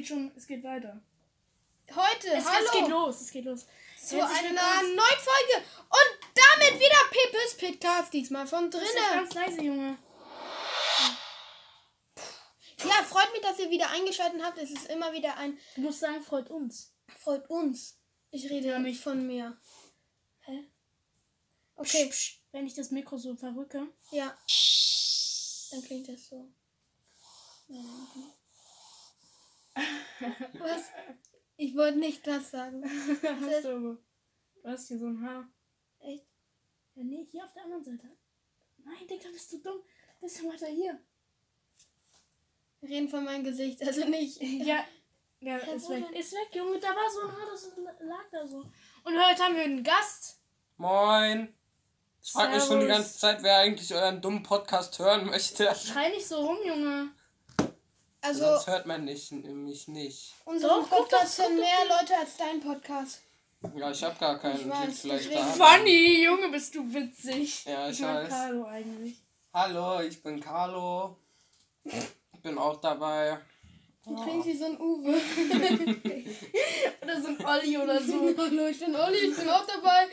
geht schon, es geht weiter. Heute, Es, hallo, es geht los, es geht los. zu einer neuen Folge und damit wieder Pepes Podcast, diesmal von drinnen. ganz leise, Junge. Ja, freut mich, dass ihr wieder eingeschaltet habt. Es ist immer wieder ein Du musst sagen, freut uns. freut uns. Ich rede ja nicht von mir. Hä? Okay, Psch, psch. Wenn ich das Mikro so verrücke. ja. Dann klingt das so. Was? Ich wollte nicht das sagen. hast du, du hast hier so ein Haar. Echt? Ja, nee, hier auf der anderen Seite. Nein, Digga, bist du dumm. Bisschen weiter hier. Wir reden von meinem Gesicht, also nicht. Ja, ja, Hä, ist weg. Ist weg, Junge. Da war so ein Haar, das lag da so. Und heute haben wir einen Gast. Moin. Ich frage mich schon die ganze Zeit, wer eigentlich euren dummen Podcast hören möchte. Schrei nicht so rum, Junge. Also, Sonst hört man nicht, mich nicht. unseren Doch, guck Podcast hören mehr Leute als dein Podcast. Ja, ich habe gar keinen. Ich weiß, vielleicht daran. Funny, Junge, bist du witzig. Ja, ich mag weiß. Carlo eigentlich. Hallo, ich bin Carlo. Ich bin auch dabei. Du klingst wie so ein Uwe. Oder so ein Olli oder so. Hallo, ich bin Olli, ich bin auch dabei.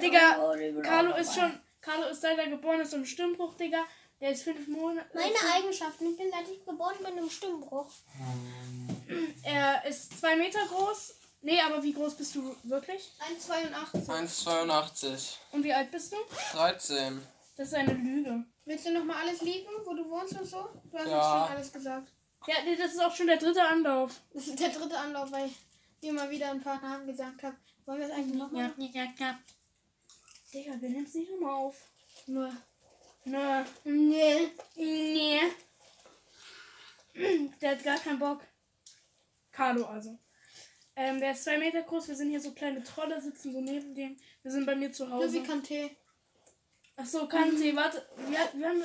Digga, Carlo ist schon. Carlo ist seit er geboren ist so ein Stimmbruch, Digga. Der ist fünf Monate. Meine Eigenschaften. Ich bin seit ich geboren bin im Stimmbruch. Er ist zwei Meter groß. Nee, aber wie groß bist du wirklich? 1,82. 1,82. Und wie alt bist du? 13. Das ist eine Lüge. Willst du nochmal alles liegen, wo du wohnst und so? Du hast Ja. jetzt schon alles gesagt. Ja, nee, das ist auch schon der dritte Anlauf. Das ist der dritte Anlauf, weil wir mal wieder ein paar Namen gesagt haben. Wollen wir es eigentlich nochmal? ja, ja. Digga, wir nehmen es nicht nochmal auf. Nur. Nö. Nee. Nee. Der hat gar keinen Bock. Carlo also. Ähm, der ist zwei Meter groß. Wir sind hier so kleine Trolle, sitzen so neben dem. Wir sind bei mir zu Nur Hause. wie Kanté. Ach so, Kante. Warte. Wir, wir haben.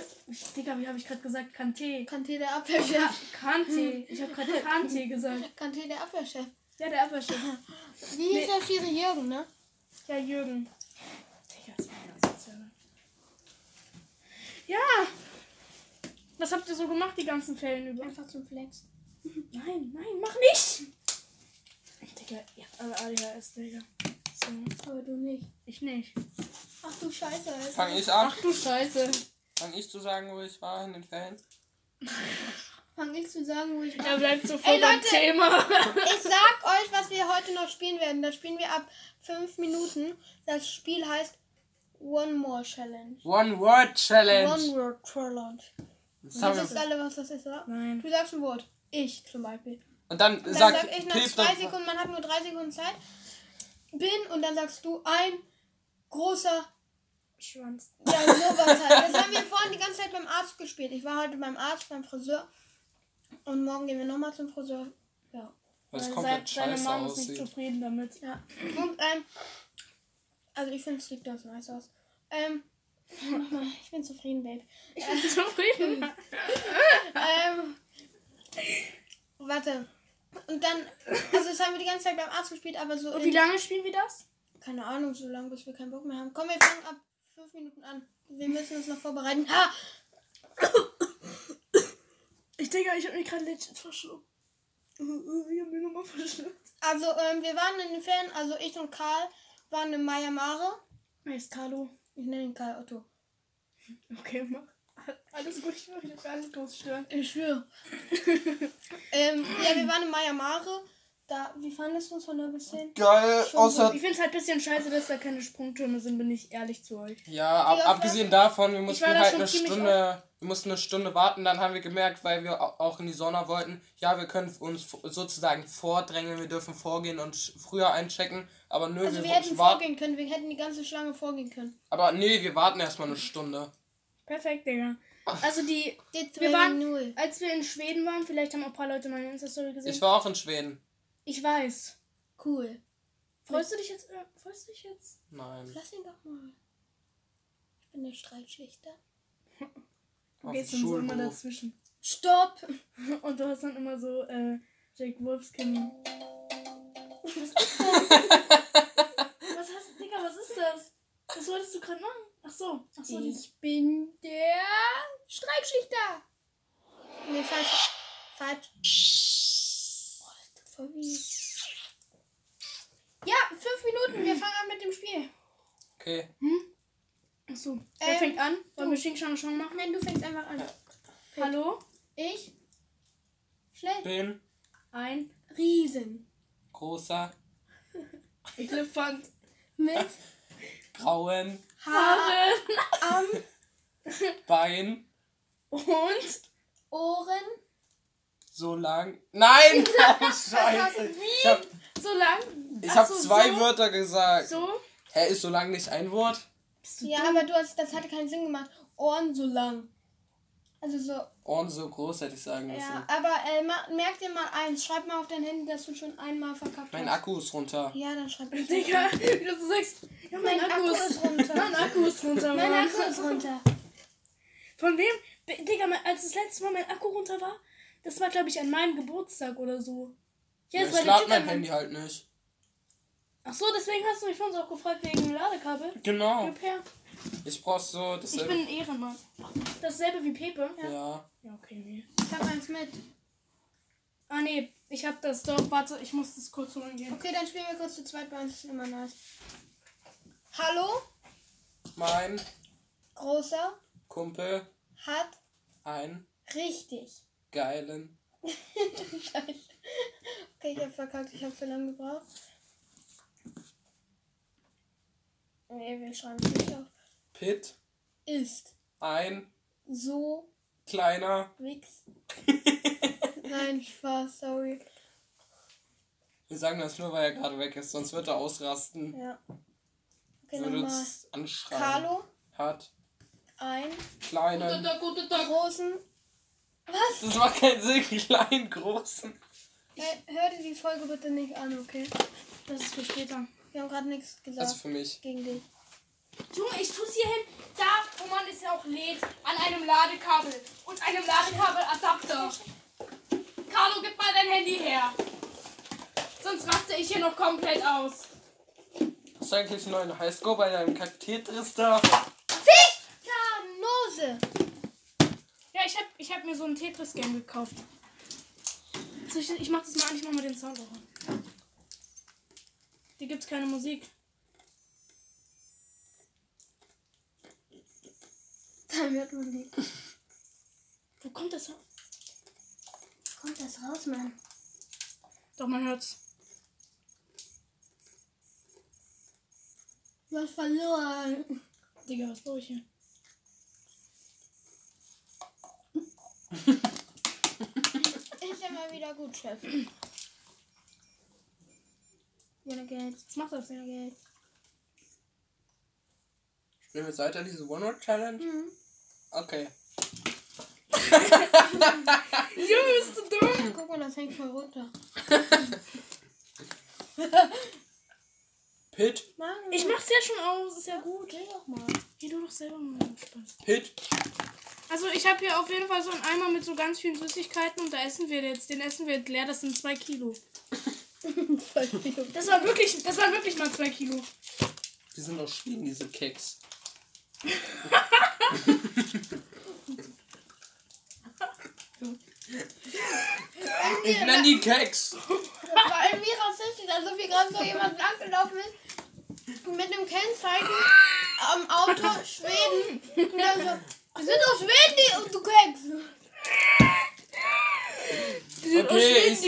Digga, wie habe ich gerade gesagt? Kante. Kanté der Abwehrchef. Kante. Ich habe gerade Kante gesagt. Kanté der Abwehrchef. Ja, der Abwehrchef. Wie hieß der Schiri Jürgen, ne? Ja, Jürgen. Digga, das war ja sozial. Ja. Was habt ihr so gemacht die ganzen Ferien über? Einfach zum Flex. Nein, nein, mach nicht! Digga, ihr habt alle ADHS, Digga. So, Aber du nicht. ich nicht. Ach du Scheiße. Alter. Fang ich an? Ach du Scheiße. Fang ich zu sagen, wo ich war in den Ferien? Fang ich zu sagen, wo ich war. Er bleibt so voll Ey, beim Leute! Thema. Ich sag euch, was wir heute noch spielen werden. Das spielen wir ab 5 Minuten. Das Spiel heißt One More Challenge. One Word Challenge. One Word Challenge. Das haben wir. alle, was das ist, oder? Nein. Du sagst ein Wort. Ich zum Beispiel. Und dann Dann sagt sag ich nach Pep zwei Sekunden, man hat nur drei Sekunden Zeit. Bin und dann sagst du ein großer. Schwanz. Ja, sowas halt. Das haben wir vorhin die ganze Zeit beim Arzt gespielt. Ich war heute beim Arzt, beim Friseur. Und morgen gehen wir nochmal zum Friseur. Ja. Weil es Weil komplett se- seine scheiße Mom ist nicht zufrieden damit. Ja. Und, ähm, also ich finde es sieht ganz nice aus. Ähm, nochmal, ich bin zufrieden, Babe. Ich bin zufrieden. Ähm, warte. Und dann, also das haben wir die ganze Zeit beim Arzt gespielt, aber so Und wie lange spielen wir das? keine Ahnung, so lange, bis wir keinen Bock mehr haben. Komm, wir fangen ab fünf Minuten an. Wir müssen uns noch vorbereiten. Ha! Ich denke, ich habe mich gerade legit verschluckt. Ich habe mich nochmal verschluckt. Also, ähm, wir waren in den Ferien, also ich und Karl waren in Maya Mare. Wer ist Carlo? Ich nenne ihn Karl Otto. Okay, mach. Alles gut, ich will nicht alles groß stören. Ich schwöre. ähm, ja, wir waren in Maya Mare. Da, wie fandest du es von 0 bis 10? Geil, Schon außer. Ich finde es halt ein bisschen scheiße, dass da keine Sprungtürme sind, bin ich ehrlich zu euch. Ja, ab, abgesehen davon, wir mussten halt eine Stunde, wir mussten eine Stunde warten, dann haben wir gemerkt, weil wir au- auch in die Sauna wollten, ja, wir können uns sozusagen vordrängen, wir dürfen vorgehen und früher einchecken, aber nö, Also wir, wir hätten vorgehen können, wir hätten die ganze Schlange vorgehen können. Aber nee, wir warten erstmal eine Stunde. Perfekt, Digga. Also die, wir waren, null. als wir in Schweden waren, vielleicht haben auch ein paar Leute meine Insta-Story gesehen. Ich war auch in Schweden. Ich weiß. Cool. Freust du dich jetzt? Äh, freust du dich jetzt? Nein. Lass ihn doch mal. Ich bin der Streitschlichter. Du gehst dann so immer dazwischen. Stopp! Und du hast dann immer so, äh, Jake Wolfskin. Was ist das? was hast Digga, was ist das? Was wolltest du gerade machen? Ach so, ach so. die- Ich bin der Streitschlichter. Nee, falsch. Falsch. Voll mies. Ja, fünf Minuten. Wir fangen an mit dem Spiel. Okay. Hm? Achso. Ähm, fängt an? Wollen wir Xing Shang Shang machen? Nein, du fängst einfach an. Hallo? Ich? Schnell. Bin. Ein Riesen. Großer. Elefant. mit. Grauen. Haaren. Am. Bein. Und. Ohren so lang. Nein! Oh, Scheiße. Ich hab, so lang. ich Ach hab so, zwei so, Wörter gesagt. So. Hä, ist so lang nicht ein Wort? Ja, aber du hast, das hatte keinen Sinn gemacht. Ohren so lang. Also so. Ohren so groß hätte ich sagen müssen. Ja, aber äh, ma- merk dir mal eins. Schreib mal auf dein Handy, dass du schon einmal verkackt Mein hast. Akku ist runter. Ja, dann schreib ich Digga, wie du so sagst. Ja, mein, Akku, ist runter. Mein Akku ist runter, Mein. Akku ist runter. Von wem? Digga, mein- als das letzte Mal mein Akku runter war, das war, glaube ich, an meinem Geburtstag oder so. Ja, Ja, das war ich der lade mein an- Handy halt nicht. Ach so, deswegen hast du mich vorhin auch gefragt wegen dem Ladekabel. Genau. Ich brauch so Ich dasselbe. bin ein Ehrenmann. Dasselbe wie Pepe? ja. Ja, okay, nee. Ich hab eins mit. Ah, nee, ich hab das doch. Warte, ich muss das kurz holen gehen. Okay, dann spielen wir kurz zu zweit bei uns. Das ist immer nice. Hallo? Mein Großer Kumpel hat einen richtig. Geilen. Scheiße. Okay, ich hab verkackt. Ich hab zu lange gebraucht. Nee, wir schreiben es nicht auf. Pit. Ist Ein so kleiner. Wix. Nein, Spaß, sorry. Wir sagen das nur, weil er gerade weg ist, sonst wird er ausrasten. Ja. Okay, Würde nochmal. uns anschreien. Carlo, Hat ein kleinen. Großen. Was? Das macht keinen Sinn, kleinen, großen. Hey, hör dir die Folge bitte nicht an, okay? Das ist für später. Wir haben gerade nichts gesagt Also für mich. gegen dich. Junge, ich tu's hier hin, da, wo man es ja auch lädt, an einem Ladekabel und einem Ladekabeladapter. Carlo, gib mal dein Handy her. Sonst raste ich hier noch komplett aus. Hast du eigentlich einen neuen Highscore bei deinem Kaktetris da? Ich hab, ich hab mir so ein Tetris-Game gekauft. So, ich, ich mach das mal an, ich mach mal den Sound auch an. Hier gibt's keine Musik. Da hört man die. Wo kommt das her? Kommt das raus, Mann? Doch, man hört's. Du hast verloren. Digga, was brauche ich hier? Ist ja mal wieder gut, Chef. Geld. Was macht das? Geld. Spielen wir weiter diese One-Word-Challenge? Mhm. Okay. Junge, bist du dumm? Guck mal, das hängt voll runter. Pit. Mann, Ich mach's ja schon aus, ist ja gut. Geh doch mal. Geh du doch selber mal Spaß. Pit. Also ich habe hier auf jeden Fall so einen Eimer mit so ganz vielen Süßigkeiten und da essen wir jetzt, den essen wir jetzt leer, das sind zwei Kilo. Das war wirklich, das war wirklich mal zwei Kilo. Die sind doch stehen, diese Keks. ich nenne die Keks. Das war irgendwie rassistisch, als ob hier gerade so jemand langgelaufen ist mit dem Kennzeichen am Auto Schweden. Und dann so, sind aus Schweden, die und du Keks. Okay, ich,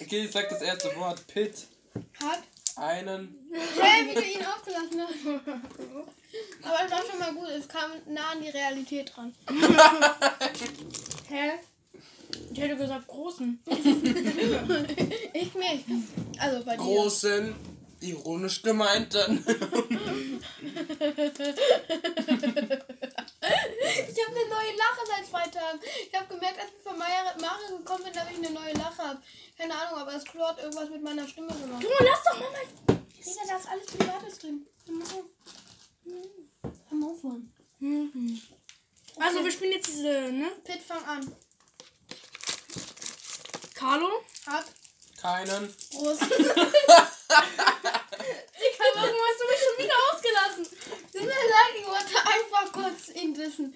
okay, ich sag das erste Wort. Pit. Hat Einen. schnell, wie du ihn aufgelassen hast. Aber es war schon mal gut, es kam nah an die Realität dran. Hä? Ich hätte gesagt großen. Ich nicht. Also bei dir. Großen. Ironisch gemeinten. Ich habe eine neue Lache seit zwei Tagen. Ich habe gemerkt, als ich von Mario gekommen bin, dass ich eine neue Lache habe. Keine Ahnung, aber es Klo hat irgendwas mit meiner Stimme gemacht. Junge, lass doch mal mein... Digga, da ist alles Privates drin. Hör mal auf. Hör mal auf, Mann. Also wir spielen jetzt diese, ne? Pit, fang an. Carlo. Hat Keinen. Brust. Digga, warum hast du mich schon wieder ausgelassen? Tut mir leid, ich wollte einfach kurz ihn wissen.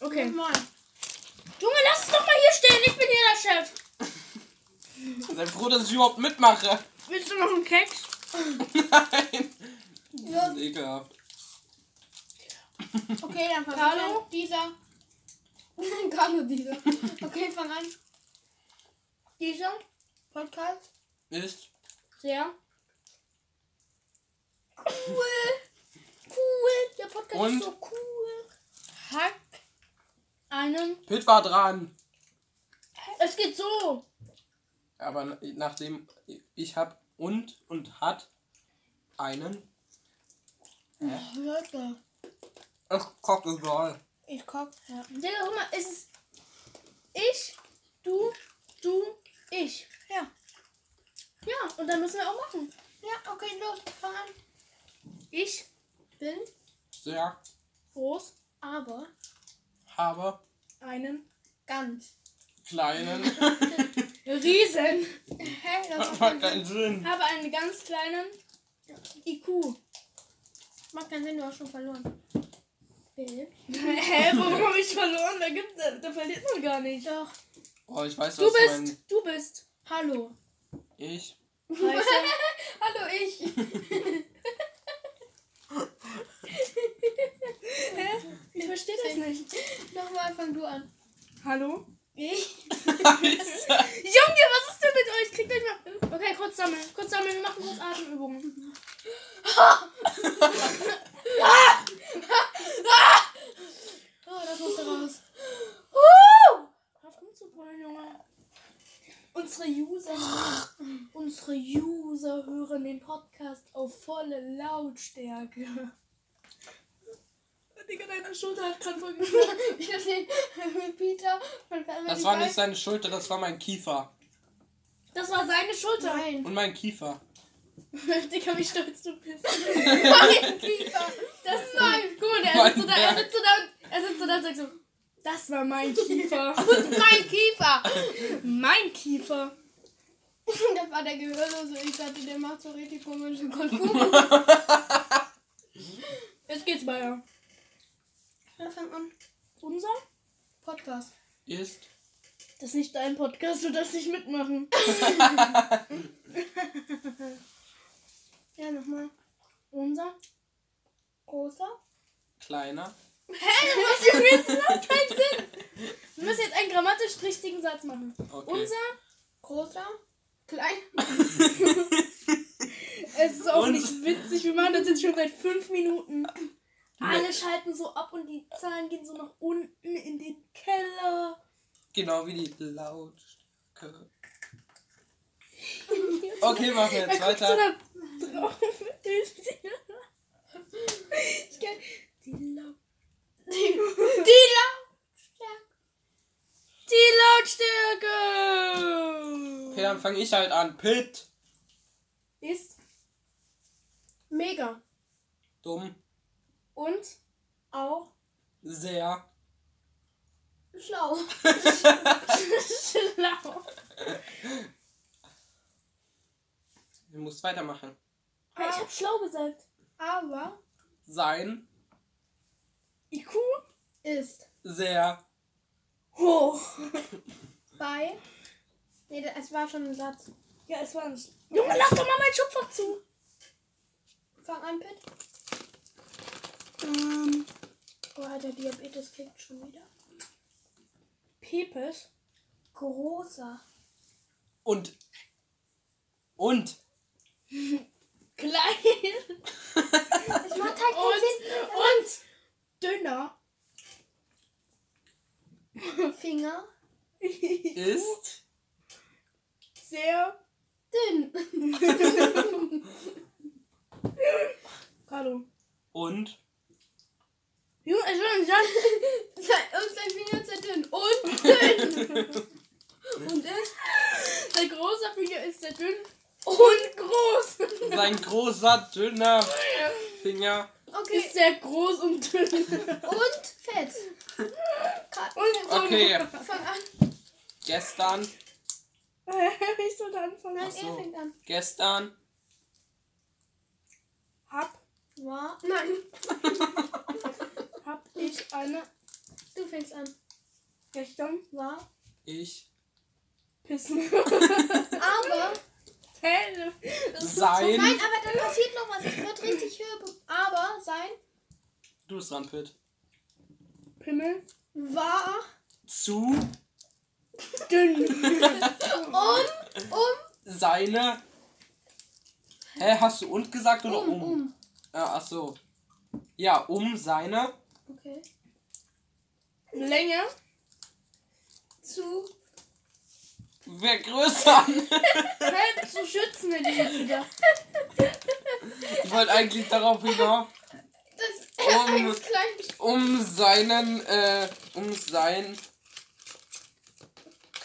Okay. Nochmal. Junge, lass es doch mal hier stehen, ich bin hier der Chef. Sei froh, dass ich überhaupt mitmache. Willst du noch einen Keks? Nein. Ja. Das ist ekelhaft. Okay, dann fang Carlo? ich an. Dieser. Carlo, dieser. Okay, fang an. Dieser Podcast. Ist Sehr. Cool. Cool. Der Podcast Und? ist so cool. Hat einen. Pit war dran. Es geht so. Aber nachdem ich hab und und hat einen. Leute. Ach, guck, egal. Ich koch. Ja. Digga, guck mal, es ist. Ich, du, du, ich. Ja. Ja, und dann müssen wir auch machen. Ja, okay, los. Fang an. Ich bin Sehr groß, Aber habe einen kleinen. ganz. Riesen. Hä? Das Das macht macht keinen Sinn. Sinn. Habe einen ganz kleinen IQ. Macht keinen Sinn, du hast schon verloren. Bill. Hä, warum habe ich verloren? Da, gibt, da, da verliert man gar nicht. Doch. Oh, ich weiß, Du was bist, mein du bist. Hallo. ich. Hallo, ich. Hä? Ich verstehe das nicht. Nochmal, fang du an. Hallo? Ich. Junge, was ist denn mit euch? Kriegt euch mal. Okay, kurz sammeln. Kurz sammeln. Wir machen kurz Atemübungen. Oh, das musste raus. Uh! Auf rumzubrüllen, Junge. Unsere User, unsere User hören den Podcast auf volle Lautstärke. Digga, deine Schulter hat gerade voll geschlagen. Ich mit Peter von Family Das war Guy. nicht seine Schulter, das war mein Kiefer. Das war seine Schulter. Nein. Und mein Kiefer. Digga, wie stolz du bist. Mein Kiefer. Das ist mein. Guck mal, der Mein sitzt so da, er Berg. sitzt so da, und- er sitzt so da und sagt so, das war mein Kiefer. Mein Kiefer. mein Kiefer. Das war der Gehörlose. Ich dachte, der macht so richtig komische Konfus. Jetzt geht's weiter. Ja, fang an. Unser? Podcast. Ist Das ist nicht dein Podcast, du darfst nicht mitmachen. Ja, nochmal. Unser? Großer. kleiner. Hä? Das macht jetzt überhaupt keinen Sinn. Wir müssen jetzt einen grammatisch richtigen Satz machen. Okay. Unser? Großer. Klein. Es ist auch Und- nicht witzig. Wir machen das jetzt schon seit fünf Minuten. Alle schalten so ab und die Zahlen gehen so nach unten in den Keller. Genau wie die Lautstärke. Okay, machen wir jetzt Er so weiter. da drauf. Ich kann- Die Laut. Die Lautstärke. Die Lautstärke! Okay, dann fange ich halt an. Pit. Ist Mega. Dumm. und Auch Sehr. schlau. schlau. Du musst weitermachen. Ich hab schlau gesagt. Aber Sein. IQ ist Sehr. hoch. bei. Nee, das- es war schon ein Satz. Ja, es war nicht. Junge, lass doch mal mein Schubfach zu. Fang an, Pit. Ähm, Oh, der Diabetes kickt schon wieder. Pepes. Großer. Und. Und. Klein. Es macht halt keinen Und, und dünner. Finger. Ist. Sehr Dünn. Carlo. Und. Junge, ich will nicht sagen. Sein- sein Finger ist sehr dünn. Und dünn. Und ist. Der große Finger ist sehr dünn und groß. Sein großer, dünner Finger. Okay. Ist sehr groß und dünn. Und fett. Und so. Okay. Fang an. Gestern. ich soll anfangen. Nein, so. er fängt an. Gestern. Hab, War. Nein. hab ich eine Du fängst an. gestern War. Ich. pissen. Aber. Hä? Das ist Sein. Nein, aber dann passiert noch was. Ich wird richtig höher. Aber sein. Du bist dran, Pit. Pimmel. War Zu Dünn. um, um, seine. Hä, hast du und gesagt oder um? um, um. Ja, ach so. Ja, um seine. Okay. Länge. Zu. Vergrößern. Hä, zu schützen hätte ich jetzt gedacht. Ich wollte eigentlich darauf hinaus, Das Um. um seinen, äh, um sein.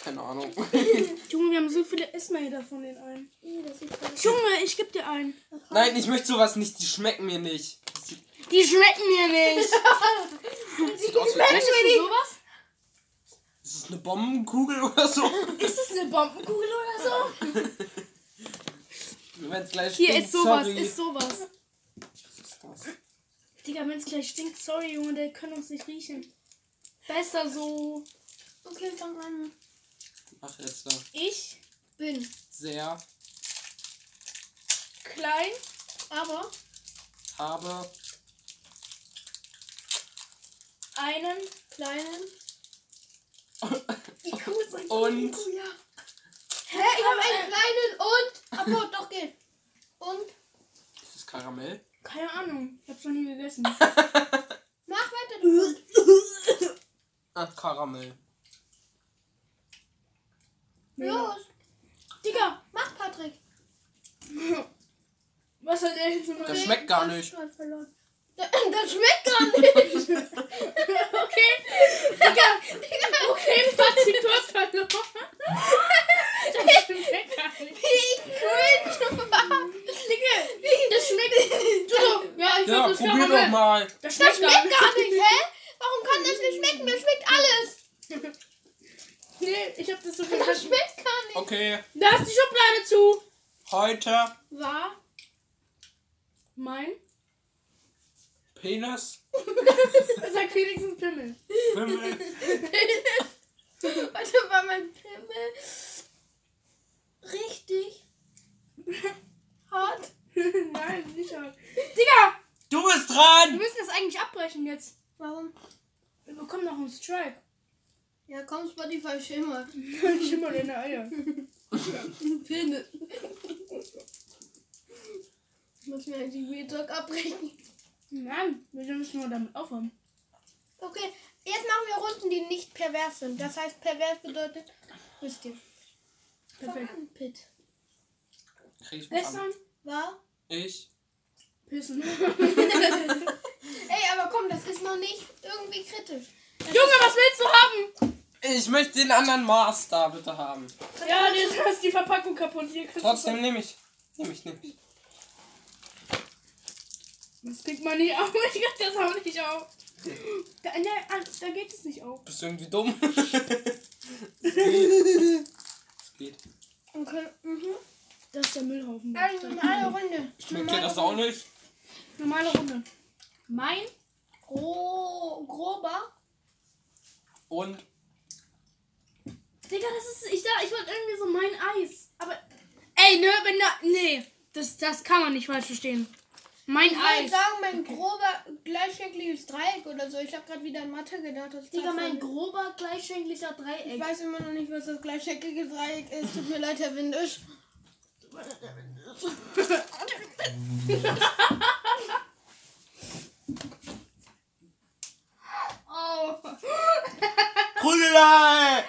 Keine Ahnung. Junge, wir haben so viele Essmäder von den einen. Junge, ich geb dir einen. Nein, ich möchte sowas nicht, die schmecken mir nicht. Die schmecken mir nicht. sieht aus wie Möchtest du sowas? Ist es eine Bombenkugel oder so? Ist das eine Bombenkugel oder so? Wenn es gleich Hier stinkt, ist sowas, sorry. ist sowas. Was ist das? Digga, wenn es gleich stinkt, sorry, Junge, der kann uns nicht riechen. Besser so. Okay, fang an. Ach, jetzt da. Ich, Bin. Sehr klein, Aber. habe einen Kleinen. Die Kuh ist ein und Ja. Hä? Ich habe einen kleinen und. Abo, doch geht. Und. ist es Karamell? Keine Ahnung, ich hab's noch nie gegessen. Mach weiter. du. Ach, Karamell. Los. Digga, Mach, Patrick. was hat er jetzt Das schmeckt gar nicht. Verloren. Das, das schmeckt gar nicht. Okay, Digga, okay, Patrick, du hast verloren. Das schmeckt gar nicht. Wie cringe. Digga, das schmeckt. Du so, ja, ich Ja, glaub, das probier doch mal. Das Das schmeckt gar schmeckt nicht. gar nicht, hä? Warum kann das nicht schmecken? Mir schmeckt alles. Nee, ich hab das so Das vergessen. schmeckt gar nicht. Okay, Da ist die Schublade zu. heute War. Mein? Penis, Das sagt wenigstens Pimmel. Pimmel, Warte, war mein Pimmel richtig hart? Nein, nicht hart. Digga, du bist wir dran! müssen das eigentlich abbrechen jetzt. Warum? Wir bekommen noch einen Strike. Ja, komm, Spotify schimmert. Schimmer deine Eier. Pimmel. Muss mir eigentlich Real Talk abbrechen. Nein, wir müssen nur damit aufhören. Okay, jetzt machen wir Runden, die nicht pervers sind. Das heißt, pervers bedeutet, wisst ihr. Perfekt. An, Pitt. Krieg ich was an. Gestern War? Ich. pissen. Ey, aber komm, das ist noch nicht irgendwie kritisch. Junge, was willst du haben? Ich möchte den anderen Mars da bitte haben. Ja, jetzt ist die Verpackung kaputt. Hier Trotzdem nehme ich. Nehme ich, nehme ich. Das kriegt man nicht auf. Ich krieg das auch nicht auf. Da, ne, da geht es nicht auf. Bist du irgendwie dumm? Es geht. Es geht. Okay, mhm. Das ist der Müllhaufen. Also, normale Runde. Schmeckt dir das auch nicht? Normale Runde. Mein? Gro grober. Und Digga, das ist. Ich, da, ich wollte irgendwie so mein Eis. Aber. Ey, ne, wenn da. Nee. Das, das kann man nicht falsch verstehen. Mein Ich würde sagen, mein grober gleichschenkliges Dreieck oder so. Ich habe gerade wieder an Mathe gedacht. Das Digga, mein grober gleichschenklicher Ich Dreieck. weiß immer noch nicht, was das gleichschenklige Dreieck ist. Tut mir leid, Herr Windisch. Oh. Prügelei!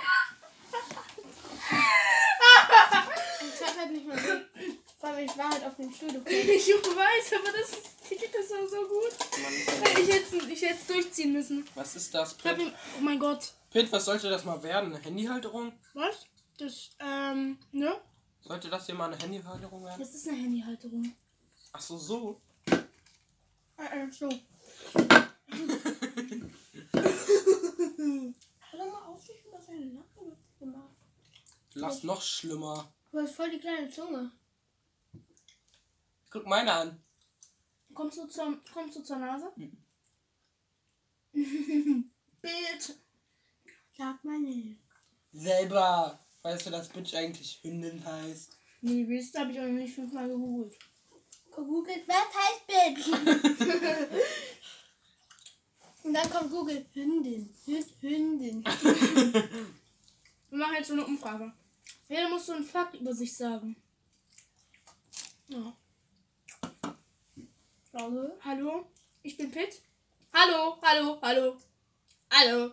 Ich hat halt nicht mehr. Vor allem, ich war halt auf dem Stuhl. Ich weiß, aber das, geht das auch so gut. Ich hätte ich es durchziehen müssen. Was ist das, ihm, oh mein Gott. Pitt, was sollte das mal werden? Eine Handyhalterung? Was? Das, ähm, ne? Sollte das hier mal eine Handyhalterung werden? Das ist eine Handyhalterung. Ach so, so. Äh, äh, so. Hör doch mal auf, dich über seine Nacken zu machen. Lass noch schlimmer. Du hast voll die kleine Zunge. Guck meine an. Kommst du zur, kommst du zur Nase? Bild. Sag mal nicht. Selber. Weißt du, dass Bitch eigentlich Hündin heißt? Nee, wisst habe ich auch noch nicht fünfmal gegoogelt. Gegoogelt, was heißt Bitch? Und dann kommt Google. Hündin. Hü- Hündin. Wir machen jetzt so eine Umfrage. Jeder muss so einen Fakt über sich sagen. Ja. Hallo? Hallo, ich bin Pitt. Hallo, hallo, hallo. Hallo.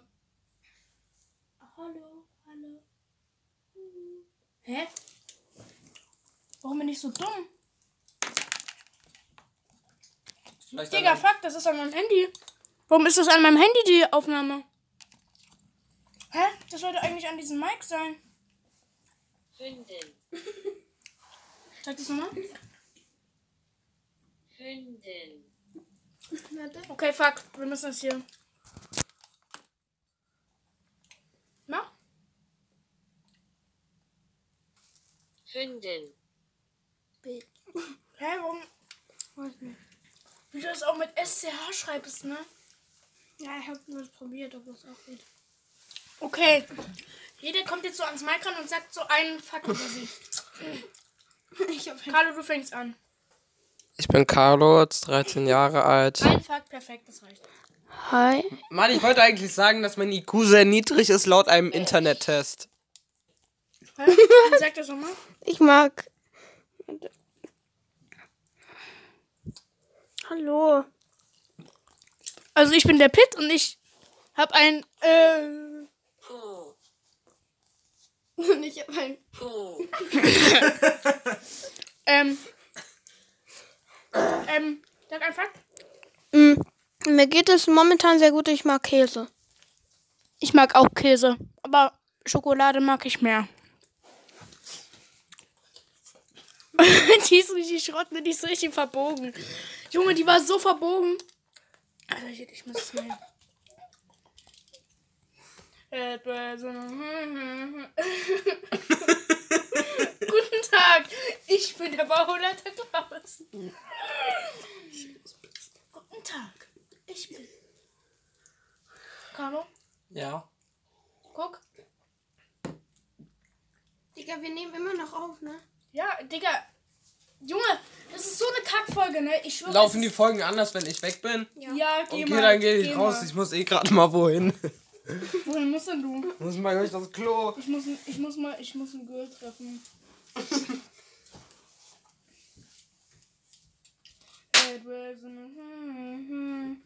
Hallo, hallo. Hä? Warum bin ich so dumm? Vielleicht Digga, fuck, das ist an meinem Handy. Warum ist das an meinem Handy, die Aufnahme? Hä? Das sollte eigentlich an diesem Mic sein. Hündin, Sag das nochmal. Hündin. Okay, fuck. Wir müssen das hier. Mach. Hündin, Hä, warum? Weiß nicht. Wie du das auch mit SCH schreibst, ne? Ja, ich habe nur probiert, ob das auch geht. Okay. Jeder kommt jetzt so ans Mic ran und sagt so einen Fakt über sich. Ich habe Carlo, du fängst an. Ich bin Carlo, jetzt 13 Jahre alt. Ein Fakt, perfekt, das reicht. Hi. Mann, ich wollte eigentlich sagen, dass mein IQ sehr niedrig ist laut einem Internettest. Hä? Sag das nochmal. Ich mag. Hallo. Also ich bin der Pit und ich habe ein äh, Und ich habe ein. Ähm ähm sag ein Fakt. Mm, mir geht es momentan sehr gut. Ich mag Käse. Ich mag auch Käse, aber Schokolade mag ich mehr. die ist richtig Schrott, ne? Die ist richtig verbogen. Junge, die war so verbogen. Alter, ich, ich muss es. Äh, so einem- Guten Tag, ich bin der Bauleiter Klaus. Guten Tag, ich bin. Carlo, Ja. guck. Digga, wir nehmen immer noch auf, ne? Ja, Digga. Junge, das ist so eine Kackfolge, ne? Ich schwöre. Laufen die Folgen anders, wenn ich weg bin? Ja, geh Okay, mal. dann gehe ich raus. Mal. Ich muss eh gerade mal wohin. Wohin musst denn du? muss mal durch das Klo. Ich muss, ich muss mal, ich muss ein Girl treffen. Hm, hm.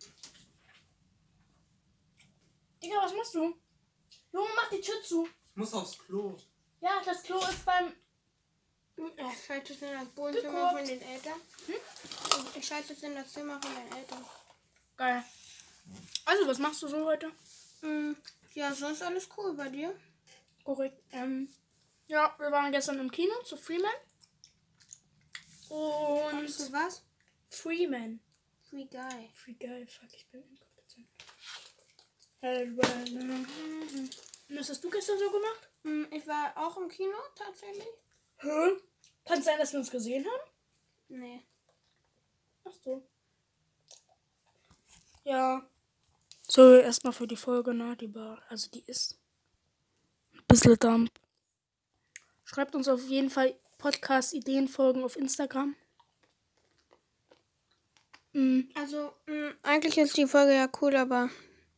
Digga, was machst du? Junge, mach die Tür zu. Ich muss aufs Klo. Ja, das Klo ist beim. Ich schalte es in das Wohnzimmer von den Eltern. Ich schalte es in das Zimmer von den Eltern. Geil. Also, was machst du so heute? Mm, ja, sonst alles cool bei dir. Korrekt. Ähm, ja, wir waren gestern im Kino zu Freeman. Und. Weißt du was? Freeman. Free Guy. Free geil, fuck, ich bin inkompetent. Äh, Was hast du gestern so gemacht? Mm, ich war auch im Kino, tatsächlich. Hä? Kann es sein, dass wir uns gesehen haben? Nee. Ach so. Ja. So, erstmal für die Folge, ne? Die war, also die ist ein bisschen dump. Schreibt uns auf jeden Fall Podcast-Ideenfolgen auf Instagram. Mhm. Also, mm, eigentlich ist die Folge ja cool, aber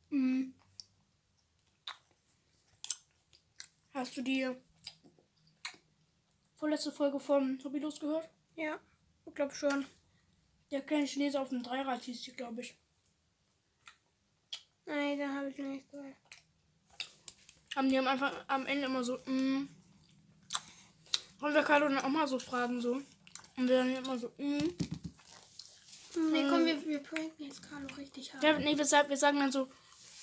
Mhm. Hast du die vorletzte Folge von Hobbylos gehört? ja, ich glaube schon. Der kleine Chinese auf dem Dreirad hieß die, glaube ich. Nein, da habe ich noch nicht gehört. Haben die am Anfang, am Ende immer so, mm. Und wir Carlo dann auch mal so fragen, so. Und wir dann immer so, mm. Nee, komm, wir, wir pranken jetzt Carlo richtig hart. Ja, nee, wir, sa- wir sagen dann so,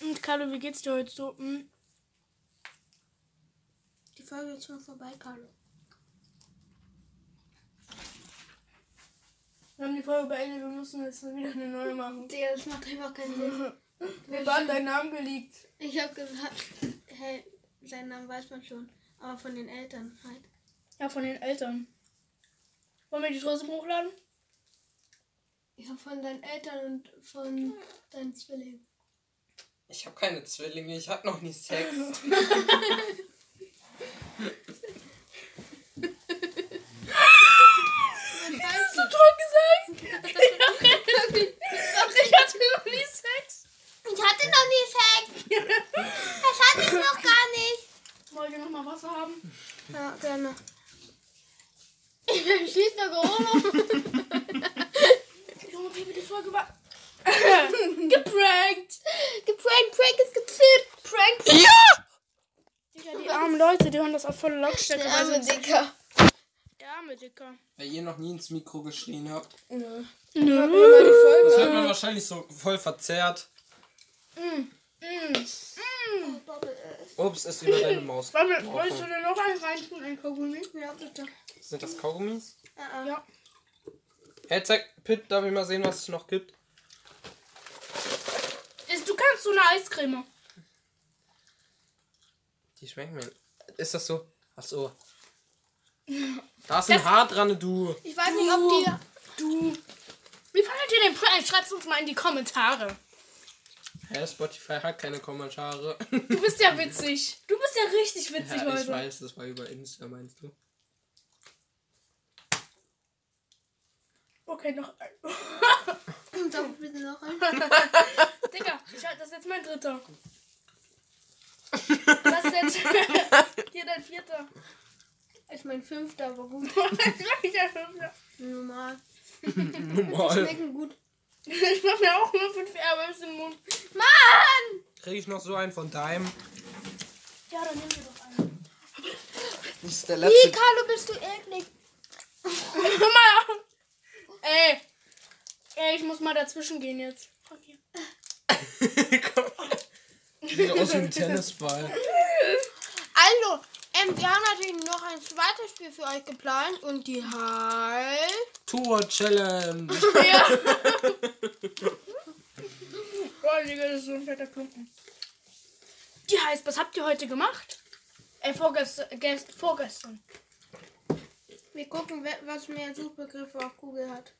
mm, Carlo, wie geht's dir heute so? Mm. Die Folge ist schon vorbei, Carlo. Wir haben die Folge beendet, wir müssen jetzt wieder eine neue machen. Digga, das macht einfach keinen Sinn. Wir haben deinen Namen geleakt. Ich habe gesagt, hey, seinen Namen weiß man schon. Aber von den Eltern halt. Ja, von den Eltern. Wollen wir die trotzdem hochladen? Ja, von deinen Eltern und von deinen Zwillingen. Ich habe keine Zwillinge, ich habe noch nie Sex. Hast du tot gesagt? hatte noch nie Sex. Das hatte ich noch gar nicht. Wollt ihr noch mal Wasser haben? Ja, gerne. Ich bin schließlich gehoben. Junge, Baby, die Folge war... Geprankt! Geprankt, Prank ist gezippt! Prank! Ja! Die armen Leute, die haben das auf volle Lautstärke. Der arme Dicker. Der arme Dicker. Wer ihr noch nie ins Mikro geschrien habt. Nö. Nö. Das hört man wahrscheinlich so voll verzerrt. Ups, ist über deine Maus. Gebrochen. Wolltest du denn noch einen reintun, ein Kaugummi? Ja, bitte. Sind das Kaugummis? Ja. Ja. Hey, zeig, Pitt, darf ich mal sehen, was es noch gibt? Ist, du kannst so eine Eiscreme. Die schmecken mir. Ist das so? Ach so. Da ist ein Haar dran, du. Ich weiß nicht, ob die. Du. Wie fandet ihr den Prank? Schreibt uns mal in die Kommentare. Hä, Spotify hat keine Kommentare. Du bist ja witzig. Du bist ja richtig witzig ja, ich heute. weiß, das war über Insta, meinst du? Okay, noch ein. Doch, bitte noch ein. Digga, ich das ist jetzt mein dritter. Das ist jetzt hier dein vierter. Ich mein fünfter, gut. Ich der fünfte. Normal. Normal. Schmecken gut. Ich mach mir auch nur fünf Airwaves im Mund. Mann! Krieg ich noch so einen von deinem? Ja, dann nimm dir doch einen. Das ist der Wie, letzte. Carlo, bist du eklig? Hör mal auf. Ey. Ey, ich muss mal dazwischen gehen jetzt. Okay. Sieht aus wie ein Tennisball. Also, ähm, wir haben natürlich noch ein zweites Spiel für euch geplant und die heißt. Tour Challenge. Ja. oh, Digga, das ist so ein fetter Klumpen. Die heißt, was habt ihr heute gemacht? Äh, vorgestern. Gest, vorgestern. Wir gucken, was mehr Suchbegriffe auf Google hat.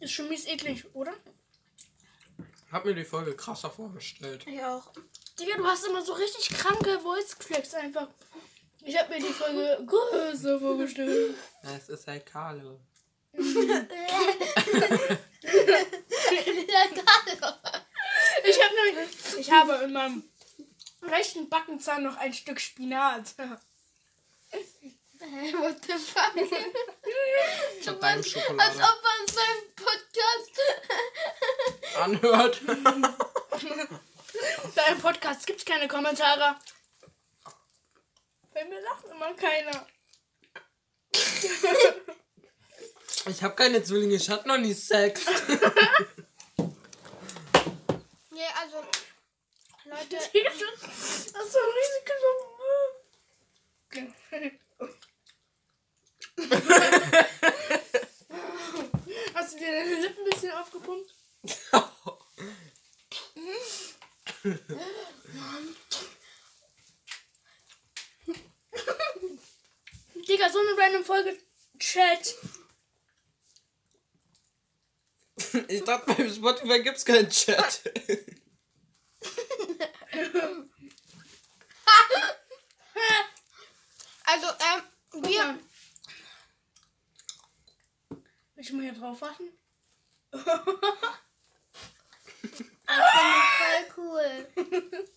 Ist schon mies eklig, oder? Hab mir die Folge krasser vorgestellt. Ich auch. Digga, du hast immer so richtig kranke Voice Cracks einfach. Ich hab mir die Folge größer vorgestellt. Es ist halt Carlo. Ich habe nämlich, ich habe in meinem rechten Backenzahn noch ein Stück Spinat. Hä, What the fuck? Von deinem Als ob man seinen Podcast. Anhört. Bei einem Podcast gibt's keine Kommentare. Bei mir lacht immer keiner. Ich hab keine Zwillinge, ich hatte noch nie Sex. Nee, also. Leute, Das ist so ein riesiger Hast du dir deine Lippen ein bisschen aufgepumpt? Digga, so eine random Folge Chat. Ich dachte, beim Spotify gibt's keinen Chat. also, ähm, wir. Will ich mal hier drauf warten? Voll cool.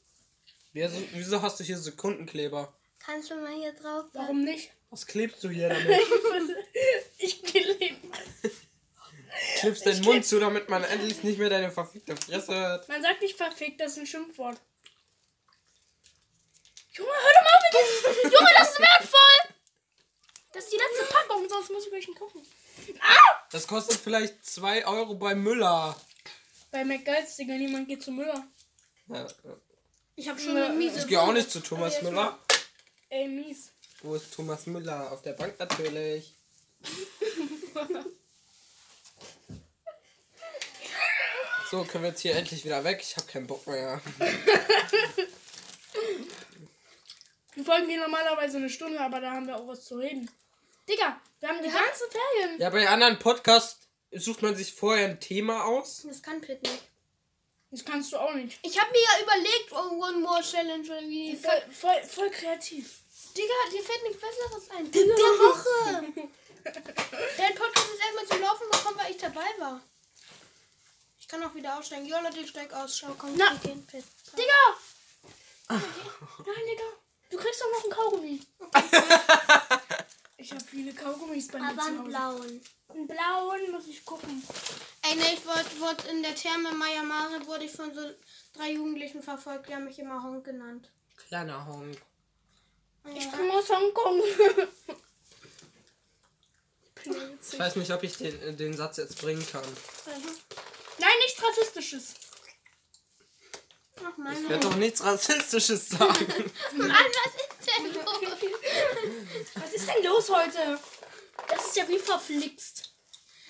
Wieso, wieso hast du hier Sekundenkleber? Kannst du mal hier drauf? Warum nicht? Was klebst du hier damit? Ich klebe. Klebst den Mund zu, damit man endlich nicht mehr deine verfickte Fresse hört. Man sagt nicht verfickt, das ist ein Schimpfwort. Junge, hör doch mal auf mit diesem. Junge, das ist wertvoll! Das ist die letzte Packung, sonst muss ich welchen gucken. Das kostet vielleicht 2 Euro bei Müller. Bei McGuides, Digga, niemand geht zu Müller. Ja, Ich hab Schon eine eine miese ich gehe auch nicht zu Thomas Müller. Ey, mies. Wo ist Thomas Müller? Auf der Bank natürlich. So, können wir jetzt hier endlich wieder weg. Ich habe keinen Bock mehr. Die Folgen gehen normalerweise eine Stunde, aber da haben wir auch was zu reden. Digga, wir haben die ganze Ferien. Ja, bei anderen Podcasts sucht man sich vorher ein Thema aus. Das kann Pit nicht. Das kannst du auch nicht. Ich habe mir ja überlegt, oh, One More Challenge oder wie. Voll, voll, voll kreativ. Digga, dir fällt nichts Besseres ein. Der Woche. Der Podcast ist erstmal zum Laufen gekommen, weil ich dabei kann auch wieder aussteigen. Jo, Leute, ich steig aus. Schau, komm, Na. wir gehen fit. Digga! Nein, Digga. Du kriegst doch noch einen Kaugummi. ich habe viele Kaugummis bei mir Aber einen blauen. Einen blauen muss ich gucken. Ey, ne, ich wurde wurde in der Therme Maya Mare wurde ich von so drei Jugendlichen verfolgt. Die haben mich immer Honk genannt. Kleiner Honk. Ich komme aus Hongkong. Ich weiß nicht, ob ich den, äh, den Satz jetzt bringen kann. Nein, nichts Rassistisches. Ach, Ich werde doch nichts Rassistisches sagen. Mann, was ist denn los? Was ist denn los heute? Das ist ja wie verflixt.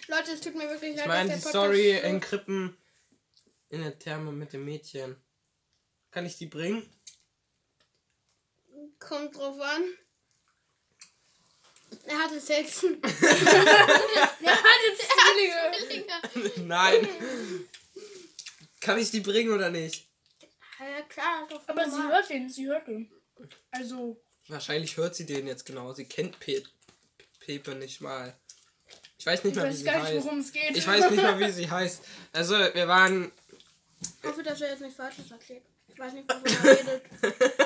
Leute, es tut mir wirklich leid. Ich meine, die Story in Krippen in der Therme mit dem Mädchen. Kann ich die bringen? Kommt drauf an. Er hatte Sex. Ja, hat jetzt Zwillinge. Nein. Kann ich die bringen oder nicht? ja, klar. Aber sie hört den, sie hört den. Also, Wahrscheinlich hört sie den jetzt genau. Sie kennt Pe Pepe nicht mal. Ich weiß nicht ich mal, wie weiß sie gar nicht, heißt. worum es geht. Ich weiß nicht mal, wie sie heißt. Also, wir waren. Ich hoffe, dass er jetzt nicht Falsches erzählt. Ich weiß nicht, wovon er redet.